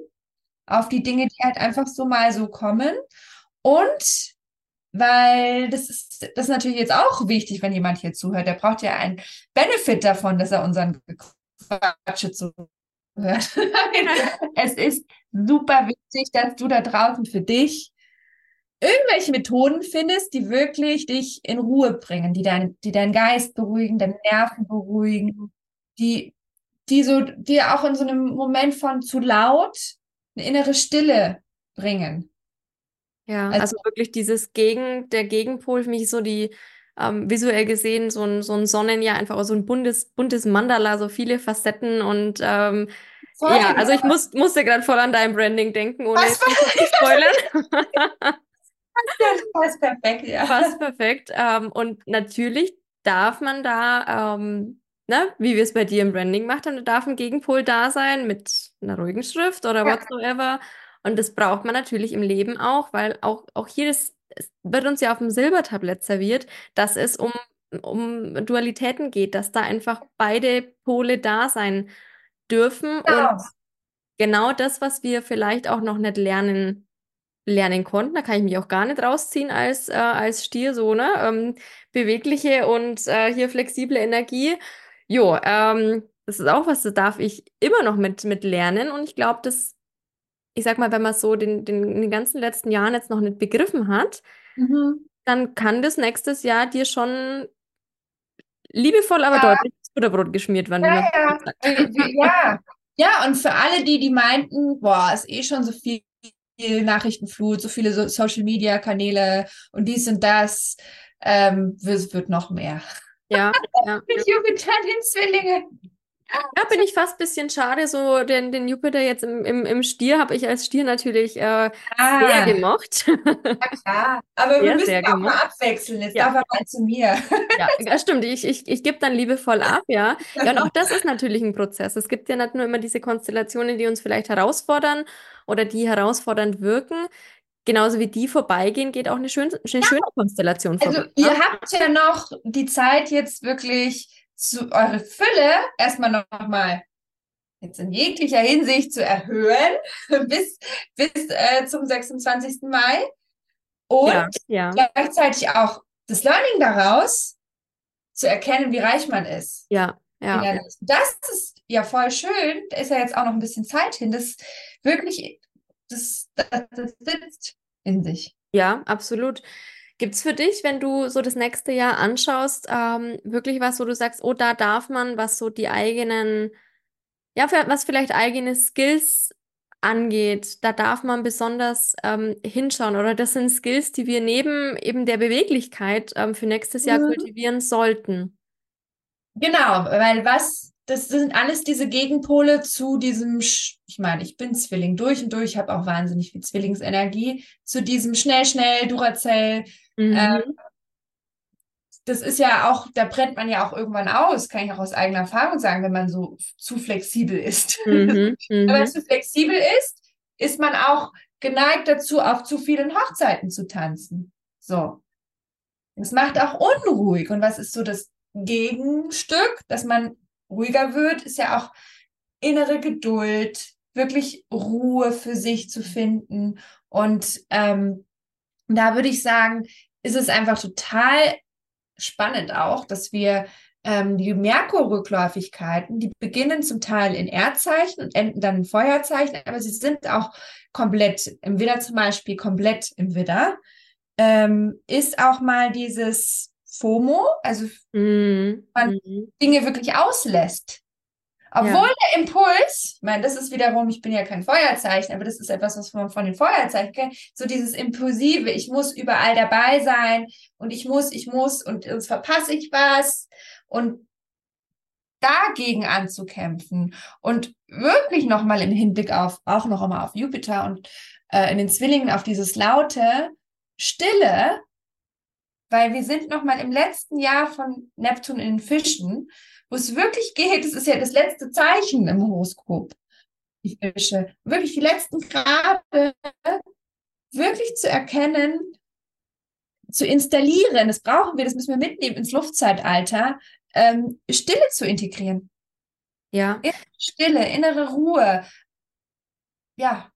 auf die Dinge, die halt einfach so mal so kommen. Und weil das ist, das ist natürlich jetzt auch wichtig, wenn jemand hier zuhört. Der braucht ja einen Benefit davon, dass er unseren Quatsch zuhört. *laughs* *laughs* es ist super wichtig, dass du da draußen für dich irgendwelche Methoden findest, die wirklich dich in Ruhe bringen, die dein, die deinen Geist beruhigen, deine Nerven beruhigen, die, die so, dir auch in so einem Moment von zu laut eine innere Stille bringen. Ja, Also- also wirklich dieses Gegen, der Gegenpol für mich ist so die, ähm, visuell gesehen, so ein, so ein Sonnenjahr, einfach so ein buntes, buntes Mandala, so viele Facetten und ähm, Voll. ja, also ich muss, musste gerade voll an dein Branding denken, ohne Was jetzt zu spoilern. *laughs* *laughs* Passt perfekt, ja. Passt perfekt. Ähm, und natürlich darf man da, ähm, ne, wie wir es bei dir im Branding macht, dann darf ein Gegenpol da sein mit einer ruhigen Schrift oder Ja. whatsoever. Und das braucht man natürlich im Leben auch, weil auch, auch hier das, es wird uns ja auf dem Silbertablett serviert, dass es um, um Dualitäten geht, dass da einfach beide Pole da sein dürfen Genau. und genau das, was wir vielleicht auch noch nicht lernen, lernen konnten, da kann ich mich auch gar nicht rausziehen als, äh, als Stier, so, ne? Ähm, bewegliche und äh, hier flexible Energie. Jo, ähm, das ist auch was, das darf ich immer noch mit, mit lernen. Und ich glaube, dass, ich sag mal, wenn man so den, den, in den ganzen letzten Jahren jetzt noch nicht begriffen hat, Mhm. dann kann das nächstes Jahr dir schon liebevoll, aber Ja, deutlich Butterbrot geschmiert werden, ja, ja. Äh, Ja, ja, und für alle die, die meinten, boah, ist eh schon so viel Nachrichtenflut, so viele so Social Media Kanäle und dies und das, ähm, es wird noch mehr. Ja, *laughs* ja. Mit Jupiter den Zwillinge. Ja, bin ich fast ein bisschen schade. So den, den Jupiter jetzt im, im, im Stier habe ich als Stier natürlich äh, sehr Ah, gemocht. klar. Aber wir Sehr, müssen sehr auch mal abwechseln. Jetzt Ja. darf er mal zu mir. Ja, ja, stimmt. Ich, ich, ich gebe dann liebevoll ab, ja. Ja, und auch das ist natürlich ein Prozess. Es gibt ja nicht nur immer diese Konstellationen, die uns vielleicht herausfordern oder die herausfordernd wirken. Genauso wie die vorbeigehen, geht auch eine, schön, eine schöne Konstellation Also vorbei. ihr ne? habt ja noch die Zeit jetzt wirklich zu eure Fülle erstmal noch mal jetzt in jeglicher Hinsicht zu erhöhen *laughs* bis, bis äh, zum 26. Mai und Ja, ja, gleichzeitig auch das Learning daraus zu erkennen, wie reich man ist. ja, ja. Das ist ja voll schön. Da ist ja jetzt auch noch ein bisschen Zeit hin. Das wirklich, das, das, das sitzt in sich. Ja, absolut. Gibt's für dich, wenn du so das nächste Jahr anschaust, ähm, wirklich was, wo du sagst, oh, da darf man, was so die eigenen, ja, was vielleicht eigene Skills angeht, da darf man besonders ähm, hinschauen oder das sind Skills, die wir neben eben der Beweglichkeit ähm, für nächstes Jahr Mhm. kultivieren sollten. Genau, weil was, das sind alles diese Gegenpole zu diesem, Sch- ich meine, ich bin Zwilling durch und durch, habe auch wahnsinnig viel Zwillingsenergie, zu diesem schnell, schnell, Duracell. Mhm. Das ist ja auch, da brennt man ja auch irgendwann aus, kann ich auch aus eigener Erfahrung sagen, wenn man so zu flexibel ist. *laughs* Mhm. Wenn man Mhm. zu flexibel ist, ist man auch geneigt dazu, auf zu vielen Hochzeiten zu tanzen. So. Es macht auch unruhig. Und was ist so das Gegenstück, dass man ruhiger wird, ist ja auch innere Geduld, wirklich Ruhe für sich zu finden. Und ähm, da würde ich sagen, ist es einfach total spannend auch, dass wir ähm, die Merkur-Rückläufigkeiten, die beginnen zum Teil in Erdzeichen und enden dann in Feuerzeichen, aber sie sind auch komplett im Widder zum Beispiel, komplett im Widder. Ähm, ist auch mal dieses FOMO, also Mhm. Man- Mhm. Dinge wirklich auslässt. Obwohl der Impuls, ich meine, das ist wiederum, ich bin ja kein Feuerzeichen, aber das ist etwas, was man von den Feuerzeichen kennt, so dieses Impulsive, ich muss überall dabei sein und ich muss, ich muss und sonst verpasse ich was und dagegen anzukämpfen und wirklich nochmal im Hinblick auf, auch noch einmal auf Jupiter und äh, in den Zwillingen auf dieses laute, stille, weil wir sind nochmal im letzten Jahr von Neptun in den Fischen, wo es wirklich geht, es ist ja das letzte Zeichen im Horoskop, die Fische, wirklich die letzten Grade wirklich zu erkennen, zu installieren, das brauchen wir, das müssen wir mitnehmen ins Luftzeitalter, ähm, Stille zu integrieren. Ja. Stille, innere Ruhe. Ja,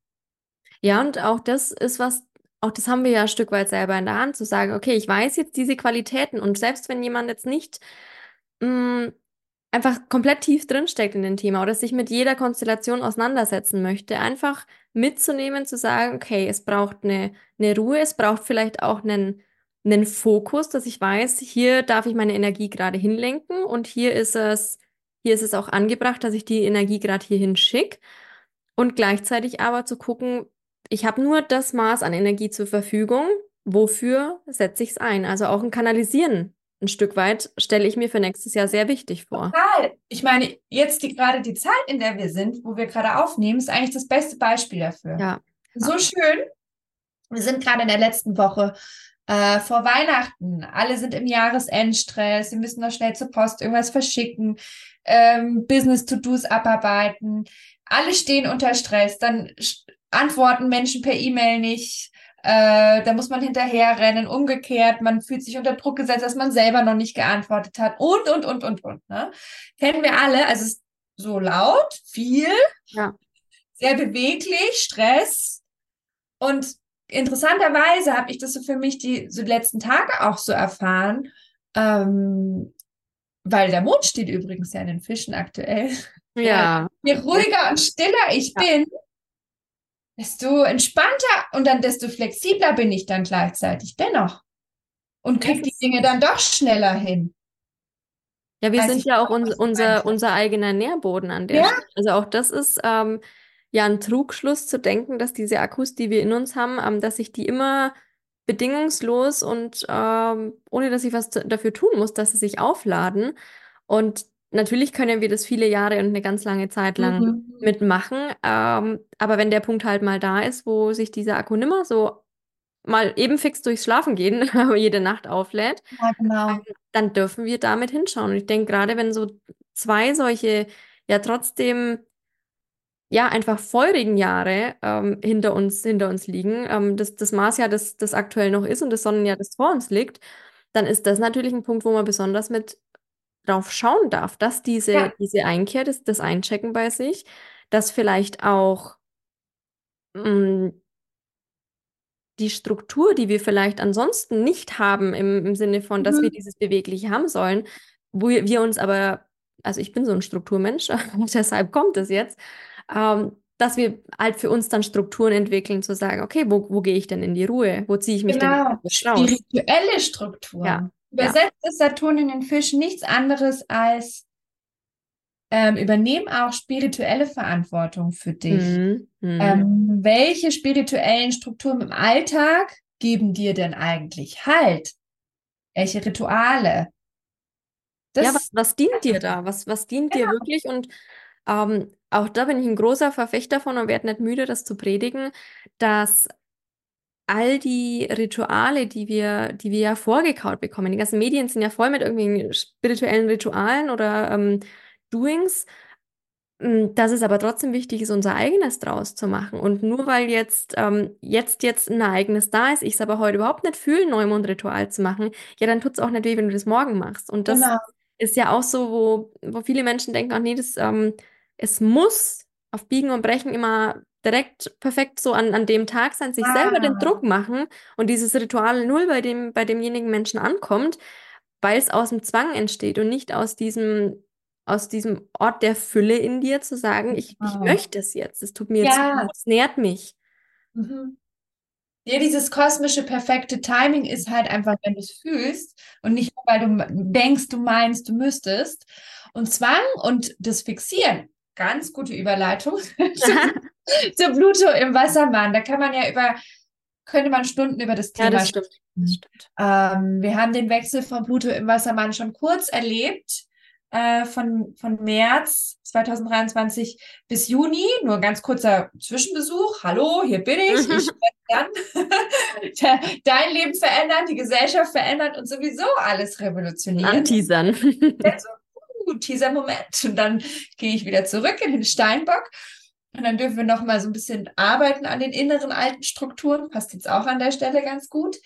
Ja, und auch das ist was, auch das haben wir ja ein Stück weit selber in der Hand, zu sagen, okay, ich weiß jetzt diese Qualitäten und selbst wenn jemand jetzt nicht mh, einfach komplett tief drinsteckt in dem Thema oder sich mit jeder Konstellation auseinandersetzen möchte, einfach mitzunehmen, zu sagen, okay, es braucht eine, eine Ruhe, es braucht vielleicht auch einen, einen Fokus, dass ich weiß, hier darf ich meine Energie gerade hinlenken und hier ist es, hier ist es auch angebracht, dass ich die Energie gerade hierhin schicke. Und gleichzeitig aber zu gucken, ich habe nur das Maß an Energie zur Verfügung. Wofür setze ich es ein? Also auch ein Kanalisieren ein Stück weit stelle ich mir für nächstes Jahr sehr wichtig vor. total. Ich meine, jetzt die, gerade die Zeit, in der wir sind, wo wir gerade aufnehmen, ist eigentlich das beste Beispiel dafür. Ja, So schön. Wir sind gerade in der letzten Woche äh, vor Weihnachten. Alle sind im Jahresendstress. Sie müssen noch schnell zur Post irgendwas verschicken, ähm, Business-To-Dos abarbeiten. Alle stehen unter Stress. Dann antworten Menschen per E-Mail nicht. Äh, da muss man hinterherrennen. Umgekehrt, man fühlt sich unter Druck gesetzt, dass man selber noch nicht geantwortet hat. Und, und, und, und, und. Ne? Kennen wir alle. Also es ist so laut, viel, Ja. sehr beweglich, Stress. Und interessanterweise habe ich das so für mich die so die letzten Tage auch so erfahren. Ähm, weil der Mond steht übrigens ja in den Fischen aktuell. Ja. *laughs* Je ruhiger und stiller ich Ja. bin, desto entspannter und dann desto flexibler bin ich dann gleichzeitig dennoch. Und kriege die Dinge dann doch schneller hin. Ja, wir Weiß sind ja auch du unser, unser eigener Nährboden an der Ja. Stelle. Also auch das ist ähm, ja ein Trugschluss zu denken, dass diese Akkus, die wir in uns haben, ähm, dass ich die immer bedingungslos und ähm, ohne dass ich was dafür tun muss, dass sie sich aufladen. Und natürlich können wir das viele Jahre und eine ganz lange Zeit lang Mhm. mitmachen. Ähm, aber wenn der Punkt halt mal da ist, wo sich dieser Akku nimmer so mal eben fix durchs Schlafen gehen, *laughs* jede Nacht auflädt, Ja, genau. dann dürfen wir damit hinschauen. Und ich denke, gerade wenn so zwei solche ja trotzdem ja einfach feurigen Jahre ähm, hinter uns, hinter uns liegen, ähm, das, das Marsjahr, das, das aktuell noch ist und das Sonnenjahr, das vor uns liegt, dann ist das natürlich ein Punkt, wo man besonders mit drauf schauen darf, dass diese, Ja. diese Einkehr, das, das Einchecken bei sich, dass vielleicht auch mh, die Struktur, die wir vielleicht ansonsten nicht haben, im, im Sinne von, dass wir Mhm. dieses Bewegliche haben sollen, wo wir wir uns aber, also ich bin so ein Strukturmensch, *laughs* deshalb kommt es jetzt, ähm, dass wir halt für uns dann Strukturen entwickeln, zu sagen, okay, wo, wo gehe ich denn in die Ruhe? Wo ziehe ich mich denn Genau. bewusst raus? Spirituelle Strukturen. Ja. Übersetzt ist Saturn in den Fischen nichts anderes als ähm, übernehmen auch spirituelle Verantwortung für dich. Mhm. Mhm. Ähm, welche spirituellen Strukturen im Alltag geben dir denn eigentlich Halt? Welche Rituale? Das, Ja, was, was dient dir da? Was, was dient dir wirklich? Und ähm, auch da bin ich ein großer Verfechter von und werde nicht müde, das zu predigen, dass all die Rituale, die wir, die wir ja vorgekaut bekommen, die ganzen Medien sind ja voll mit irgendwelchen spirituellen Ritualen oder ähm, Doings, m, dass es aber trotzdem wichtig ist, unser eigenes draus zu machen. Und nur weil jetzt, ähm, jetzt, jetzt ein Ereignis da ist, ich es aber heute überhaupt nicht fühle, Neumondritual zu machen, ja, dann tut es auch nicht weh, wenn du das morgen machst. Und das genau. ist ja auch so, wo, wo viele Menschen denken, ach nee, das, ähm, es muss auf Biegen und Brechen immer direkt perfekt so an, an dem Tag sein, sich selber den Ah. Druck machen und dieses Ritual null bei dem, bei demjenigen Menschen ankommt, weil es aus dem Zwang entsteht und nicht aus diesem, aus diesem Ort der Fülle in dir zu sagen, ich, ich Genau. möchte es jetzt, es tut mir Ja. jetzt, es nährt mich. Mhm. Ja, dieses kosmische perfekte Timing ist halt einfach, wenn du es fühlst und nicht nur, weil du denkst, du meinst, du müsstest. Und Zwang und das Fixieren, ganz gute Überleitung *laughs* zu, Pluto im Wassermann. Da kann man ja über, könnte man Stunden über das Ja, Thema stimmt. Das stimmt. ähm, wir haben den Wechsel von Pluto im Wassermann schon kurz erlebt, äh, von, von März 2023 bis Juni. Nur ein ganz kurzer Zwischenbesuch. Hallo, hier bin ich. Ich werde dann de- *laughs* dein Leben verändern, die Gesellschaft verändern und sowieso alles revolutionieren. Anteasern. Uh, Teaser-Moment. Und dann gehe ich wieder zurück in den Steinbock. Und dann dürfen wir noch mal so ein bisschen arbeiten an den inneren alten Strukturen. Passt jetzt auch an der Stelle ganz gut.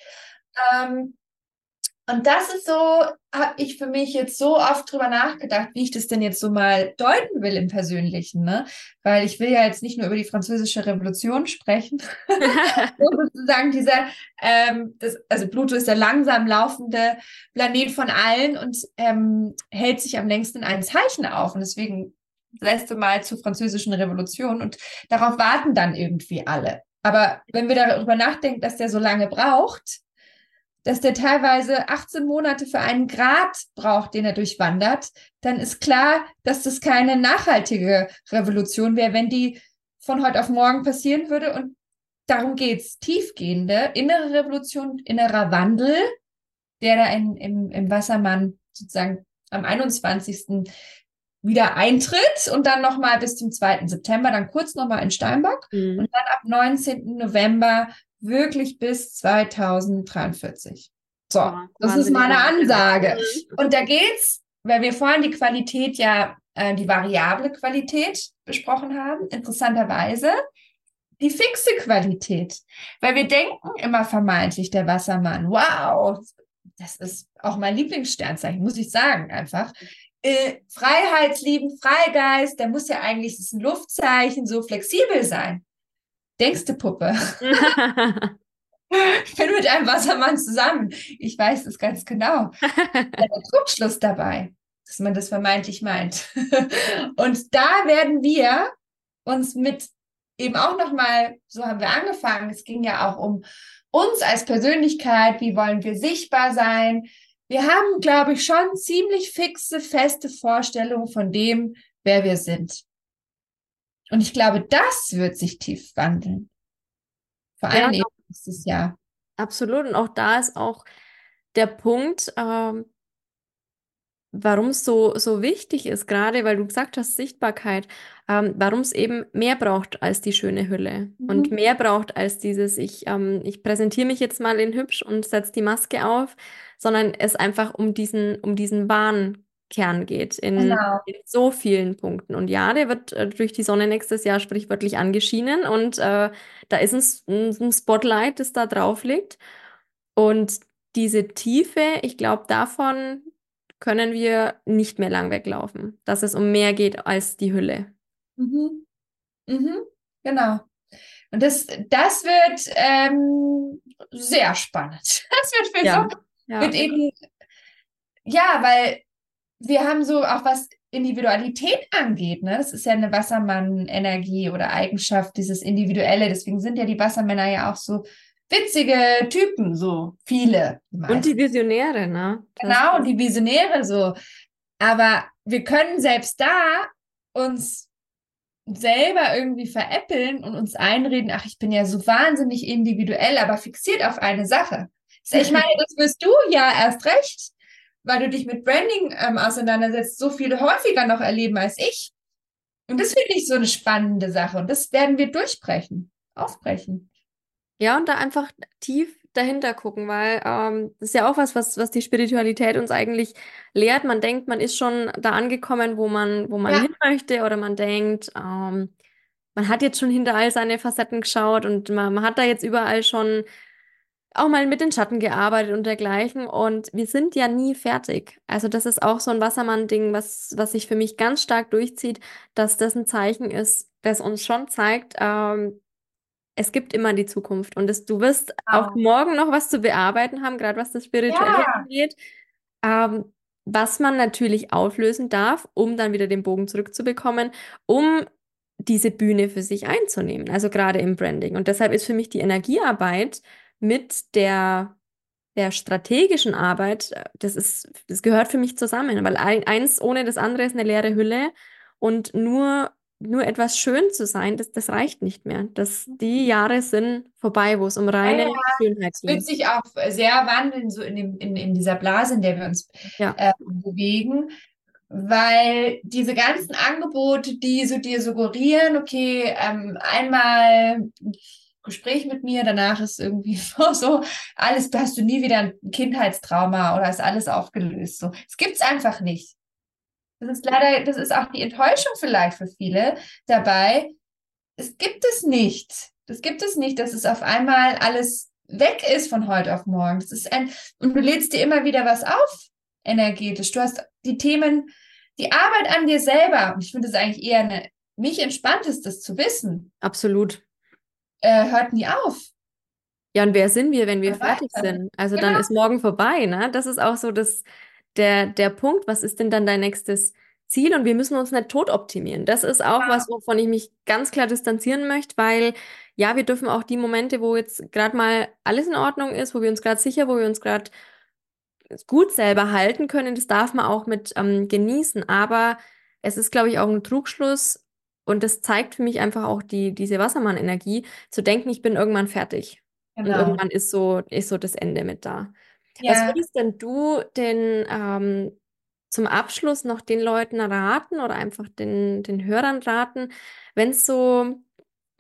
Ähm, und das ist so, habe ich für mich jetzt so oft drüber nachgedacht, wie ich das denn jetzt so mal deuten will im Persönlichen, ne? Weil ich will ja jetzt nicht nur über die Französische Revolution sprechen, *laughs* sozusagen dieser, ähm, das, also Pluto ist der langsam laufende Planet von allen und ähm, hält sich am längsten in einem Zeichen auf. Und deswegen das letzte Mal zur Französischen Revolution und darauf warten dann irgendwie alle. Aber wenn wir darüber nachdenken, dass der so lange braucht, dass der teilweise 18 Monate für einen Grad braucht, den er durchwandert, dann ist klar, dass das keine nachhaltige Revolution wäre, wenn die von heute auf morgen passieren würde. Und darum geht's. Tiefgehende innere Revolution, innerer Wandel, der da in, im, im Wassermann sozusagen am 21. wieder eintritt und dann nochmal bis zum 2. September, dann kurz nochmal in Steinbock Mhm. und dann ab 19. November wirklich bis 2043. So, Ja, das ist meine. Ansage. Mhm. Und da geht's, weil wir vorhin die Qualität ja, äh, die variable Qualität besprochen haben, interessanterweise, die fixe Qualität. Weil wir denken immer vermeintlich, der Wassermann, wow, das ist auch mein Lieblingssternzeichen, muss ich sagen, einfach. Äh, Freiheitslieben, Freigeist, der muss ja eigentlich, das ist ein Luftzeichen, so flexibel sein. Denkst du, Puppe? *laughs* *laughs* Ich bin mit einem Wassermann zusammen. Ich weiß es ganz genau. *laughs* Ist Trugschluss dabei. dass man das vermeintlich meint. und da werden wir uns mit eben auch nochmal, so haben wir angefangen, es ging ja auch um uns als Persönlichkeit, wie wollen wir sichtbar sein. Wir haben, glaube ich, schon ziemlich fixe, feste Vorstellungen von dem, wer wir sind. Und ich glaube, das wird sich tief wandeln. Vor allem ja, nächstes Jahr. Absolut. Und auch da ist auch der Punkt, ähm, warum es so, so wichtig ist, gerade weil du gesagt hast, Sichtbarkeit, ähm, warum es eben mehr braucht als die schöne Hülle mhm. und mehr braucht als dieses, ich, ähm, ich präsentiere mich jetzt mal in hübsch und setze die Maske auf, sondern es einfach um diesen, um diesen wahren Kern geht in, genau. in, so vielen Punkten. Und ja, der wird äh, durch die Sonne nächstes Jahr sprichwörtlich angeschienen und äh, da ist ein, ein Spotlight, das da drauf liegt. Und diese Tiefe, ich glaube, davon können wir nicht mehr lang weglaufen, dass es um mehr geht als die Hülle. Mhm. Mhm. Genau. Und das, das wird ähm, sehr spannend. *laughs* Das wird für ja. so, ja. wird eben, ja, weil wir haben so auch was Individualität angeht, ne? Das ist ja eine Wassermann-Energie oder Eigenschaft, dieses Individuelle. Deswegen sind ja die Wassermänner ja auch so witzige Typen, so viele. Und die Visionäre, ne? Das genau, die Visionäre so. Aber wir können selbst da uns selber irgendwie veräppeln und uns einreden, ach, ich bin ja so wahnsinnig individuell, aber fixiert auf eine Sache. *laughs* Ich meine, das wirst du ja erst recht, weil du dich mit Branding ähm, auseinandersetzt, so viel häufiger noch erleben als ich. Und das finde ich so eine spannende Sache. Und das werden wir durchbrechen, aufbrechen. Ja, und da einfach tief dahinter gucken, weil ähm, das ist ja auch was, was, was die Spiritualität uns eigentlich lehrt. Man denkt, man ist schon da angekommen, wo man, wo man ja. hin möchte, oder man denkt, ähm, man hat jetzt schon hinter all seine Facetten geschaut und man, man hat da jetzt überall schon auch mal mit den Schatten gearbeitet und dergleichen. Und wir sind ja nie fertig. Also das ist auch so ein Wassermann-Ding, was, was sich für mich ganz stark durchzieht, dass das ein Zeichen ist, das uns schon zeigt, ähm, es gibt immer die Zukunft und es, du wirst genau. auch morgen noch was zu bearbeiten haben, gerade was das Spirituelle ja. angeht. Ähm, was man natürlich auflösen darf, um dann wieder den Bogen zurückzubekommen, um diese Bühne für sich einzunehmen, also gerade im Branding. Und deshalb ist für mich die Energiearbeit mit der, der strategischen Arbeit, äh, das ist, das gehört für mich zusammen, weil eins ohne das andere ist eine leere Hülle und nur nur etwas schön zu sein, das, das reicht nicht mehr. Das, die Jahre sind vorbei, wo es um reine ja, Schönheit geht. Es wird sich auch sehr wandeln, so in, dem, in, in dieser Blase, in der wir uns ja. äh, bewegen, weil diese ganzen Angebote, die so dir suggerieren, okay, ähm, einmal Gespräch mit mir, danach ist irgendwie *laughs* so, alles, hast du nie wieder ein Kindheitstrauma oder ist alles aufgelöst. So, es gibt's einfach nicht. Das ist leider, das ist auch die Enttäuschung vielleicht für viele dabei. Es gibt es nicht. Das gibt es nicht, dass es auf einmal alles weg ist von heute auf morgen. Das ist ein, und du lädst dir immer wieder was auf, energetisch. Du hast die Themen, die Arbeit an dir selber. Und ich finde es eigentlich eher eine, mich entspannt ist, das zu wissen. Absolut. Äh, hört nie auf. Ja, und wer sind wir, wenn wir fertig sind? Also genau. dann ist morgen vorbei, ne? Das ist auch so das, der, der Punkt, was ist denn dann dein nächstes Ziel? Und wir müssen uns nicht tot optimieren. Das ist auch ja. was, wovon ich mich ganz klar distanzieren möchte, weil ja, wir dürfen auch die Momente, wo jetzt gerade mal alles in Ordnung ist, wo wir uns gerade sicher, wo wir uns gerade gut selber halten können, das darf man auch mit ähm, genießen. Aber es ist, glaube ich, auch ein Trugschluss und das zeigt für mich einfach auch die, diese Wassermann-Energie, zu denken, ich bin irgendwann fertig. Genau. Und irgendwann ist so, ist so das Ende mit da. Ja. Was würdest denn du den ähm, zum Abschluss noch den Leuten raten oder einfach den, den Hörern raten, wenn es so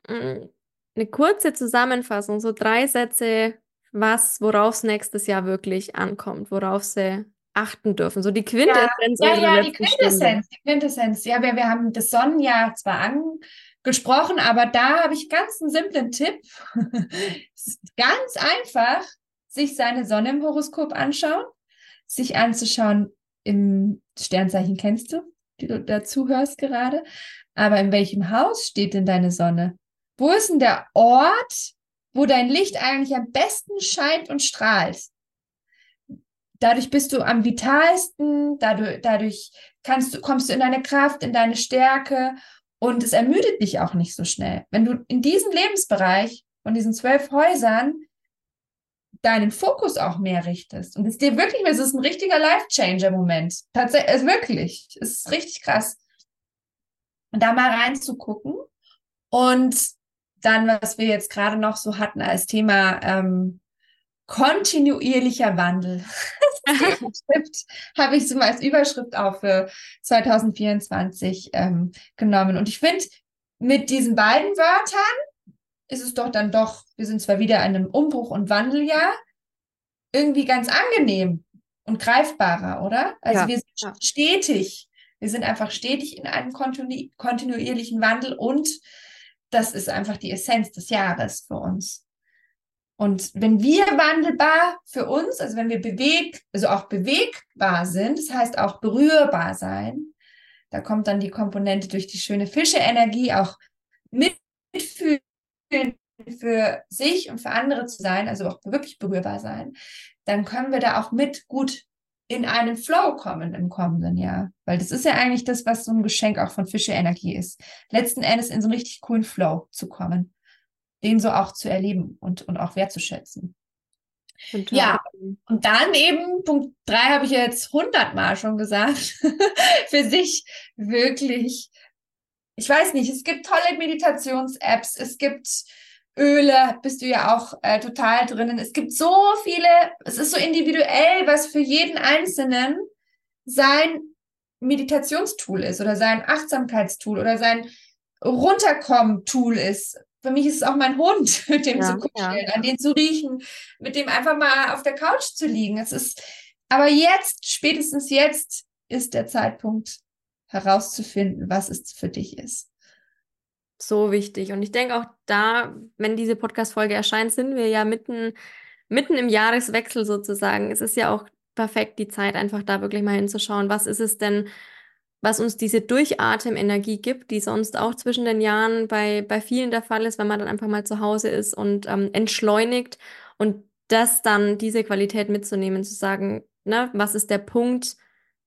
mh, mm, eine kurze Zusammenfassung, so drei Sätze, was, worauf es nächstes Jahr wirklich ankommt, worauf sie achten dürfen. So die Quintessenz. Ja, ja, ja die Quintessenz, die Quintessenz. Ja, wir, wir haben das Sonnenjahr zwar angesprochen, aber da habe ich ganz einen simplen Tipp. *laughs* ganz einfach sich seine Sonne im Horoskop anschauen, sich anzuschauen im Sternzeichen kennst du, die du dazu hörst gerade, aber in welchem Haus steht denn deine Sonne? Wo ist denn der Ort, wo dein Licht eigentlich am besten scheint und strahlt? Dadurch bist du am vitalsten, dadurch, dadurch kannst du, kommst du in deine Kraft, in deine Stärke und es ermüdet dich auch nicht so schnell. Wenn du in diesem Lebensbereich von diesen zwölf Häusern deinen Fokus auch mehr richtest und es dir wirklich, es ist ein richtiger Life-Changer-Moment. Tatsächlich, es ist wirklich, es ist richtig krass. Und da mal reinzugucken und dann, was wir jetzt gerade noch so hatten als Thema ähm, kontinuierlicher Wandel. *laughs* habe ich so mal als Überschrift auch für 2024 ähm, genommen. Und ich finde, mit diesen beiden Wörtern ist es doch dann doch, wir sind zwar wieder in einem Umbruch- und Wandeljahr, irgendwie ganz angenehm und greifbarer, oder? Also ja, wir sind stetig. Wir sind einfach stetig in einem kontinu kontinuierlichen Wandel und das ist einfach die Essenz des Jahres für uns. Und wenn wir wandelbar für uns, also wenn wir bewegt, also auch bewegbar sind, das heißt auch berührbar sein, da kommt dann die Komponente durch die schöne Fische-Energie auch mitfühlen für sich und für andere zu sein, also auch wirklich berührbar sein, dann können wir da auch mit gut in einen Flow kommen im kommenden Jahr. Weil das ist ja eigentlich das, was so ein Geschenk auch von Fische-Energie ist. Letzten Endes in so einen richtig coolen Flow zu kommen den so auch zu erleben und, und auch wertzuschätzen. Und ja, und dann eben, Punkt drei habe ich jetzt hundertmal schon gesagt, *laughs* für sich wirklich, ich weiß nicht, es gibt tolle Meditations-Apps, es gibt Öle, bist du ja auch äh, total drinnen. Es gibt so viele, es ist so individuell, was für jeden Einzelnen sein Meditationstool ist oder sein Achtsamkeitstool oder sein Runterkommen-Tool ist für mich ist es auch mein Hund, *laughs* mit dem ja, zu kuscheln, ja. an den zu riechen, mit dem einfach mal auf der Couch zu liegen. Es ist, aber jetzt, spätestens jetzt, ist der Zeitpunkt herauszufinden, was es für dich ist. So wichtig. Und ich denke auch da, wenn diese Podcast-Folge erscheint, sind wir ja mitten, mitten im Jahreswechsel sozusagen. Es ist ja auch perfekt die Zeit, einfach da wirklich mal hinzuschauen, was ist es denn, was uns diese Durchatemenergie gibt, die sonst auch zwischen den Jahren bei, bei vielen der Fall ist, wenn man dann einfach mal zu Hause ist und ähm, entschleunigt und das dann, diese Qualität mitzunehmen, zu sagen, ne, was ist der Punkt,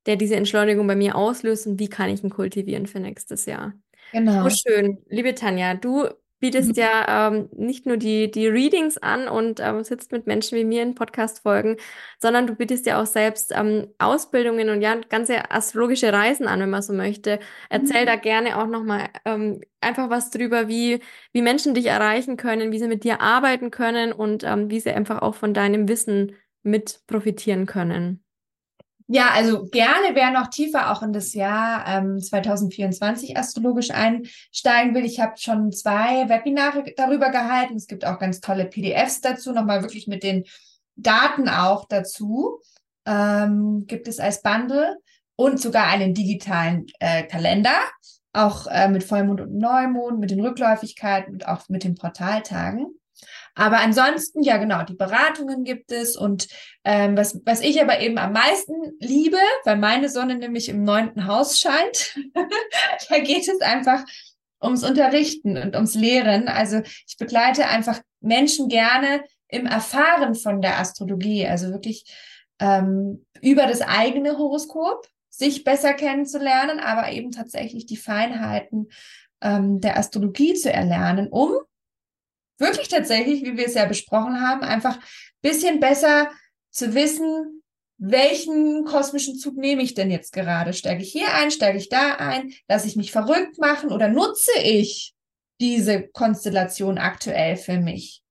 der diese Entschleunigung bei mir auslöst und wie kann ich ihn kultivieren für nächstes Jahr. Genau. So schön. Liebe Tanja, du bietest ja ähm, nicht nur die, die Readings an und ähm, sitzt mit Menschen wie mir in Podcast-Folgen, sondern du bietest ja auch selbst ähm, Ausbildungen und ja ganze astrologische Reisen an, wenn man so möchte. Erzähl mhm. da gerne auch nochmal ähm, einfach was drüber, wie, wie Menschen dich erreichen können, wie sie mit dir arbeiten können und ähm, wie sie einfach auch von deinem Wissen mit profitieren können. Ja, also gerne, wer noch tiefer auch in das Jahr ähm, 2024 astrologisch einsteigen will. Ich habe schon zwei Webinare darüber gehalten. Es gibt auch ganz tolle PDFs dazu, nochmal wirklich mit den Daten auch dazu. Ähm, gibt es als Bundle und sogar einen digitalen äh, Kalender, auch äh, mit Vollmond und Neumond, mit den Rückläufigkeiten und auch mit den Portaltagen. Aber ansonsten, ja genau, die Beratungen gibt es und ähm, was, was ich aber eben am meisten liebe, weil meine Sonne nämlich im neunten Haus scheint, *laughs* da geht es einfach ums Unterrichten und ums Lehren. Also ich begleite einfach Menschen gerne im Erfahren von der Astrologie, also wirklich ähm, über das eigene Horoskop sich besser kennenzulernen, aber eben tatsächlich die Feinheiten ähm, der Astrologie zu erlernen, um wirklich tatsächlich, wie wir es ja besprochen haben, einfach bisschen besser zu wissen, welchen kosmischen Zug nehme ich denn jetzt gerade? Steige ich hier ein, steige ich da ein, lasse ich mich verrückt machen oder nutze ich diese Konstellation aktuell für mich?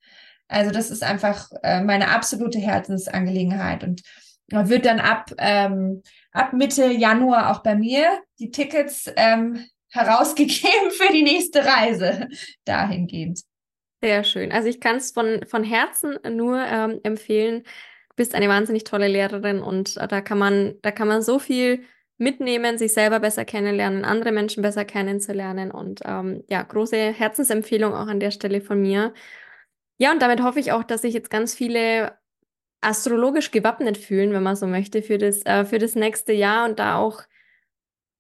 Also das ist einfach äh, meine absolute Herzensangelegenheit und wird dann ab, ähm, ab Mitte Januar auch bei mir die Tickets ähm, herausgegeben *laughs* für die nächste Reise dahingehend. Sehr schön. Also ich kann es von, von Herzen nur ähm, empfehlen. Du bist eine wahnsinnig tolle Lehrerin und äh, da kann man, da kann man so viel mitnehmen, sich selber besser kennenlernen, andere Menschen besser kennenzulernen. Und ähm, ja, große Herzensempfehlung auch an der Stelle von mir. Ja, und damit hoffe ich auch, dass sich jetzt ganz viele astrologisch gewappnet fühlen, wenn man so möchte, für das, äh, für das nächste Jahr und da auch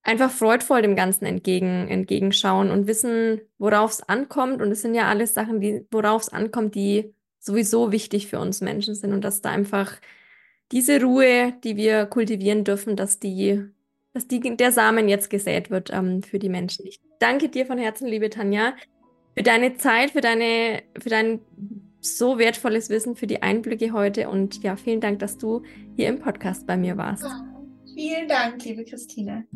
einfach freudvoll dem Ganzen entgegen, entgegenschauen und wissen, worauf es ankommt. Und es sind ja alles Sachen, die, worauf es ankommt, die sowieso wichtig für uns Menschen sind und dass da einfach diese Ruhe, die wir kultivieren dürfen, dass die, dass die, der Samen jetzt gesät wird ähm, für die Menschen. Ich danke dir von Herzen, liebe Tanja, für deine Zeit, für deine, für dein so wertvolles Wissen, für die Einblicke heute und ja, vielen Dank, dass du hier im Podcast bei mir warst. Vielen Dank, liebe Christine.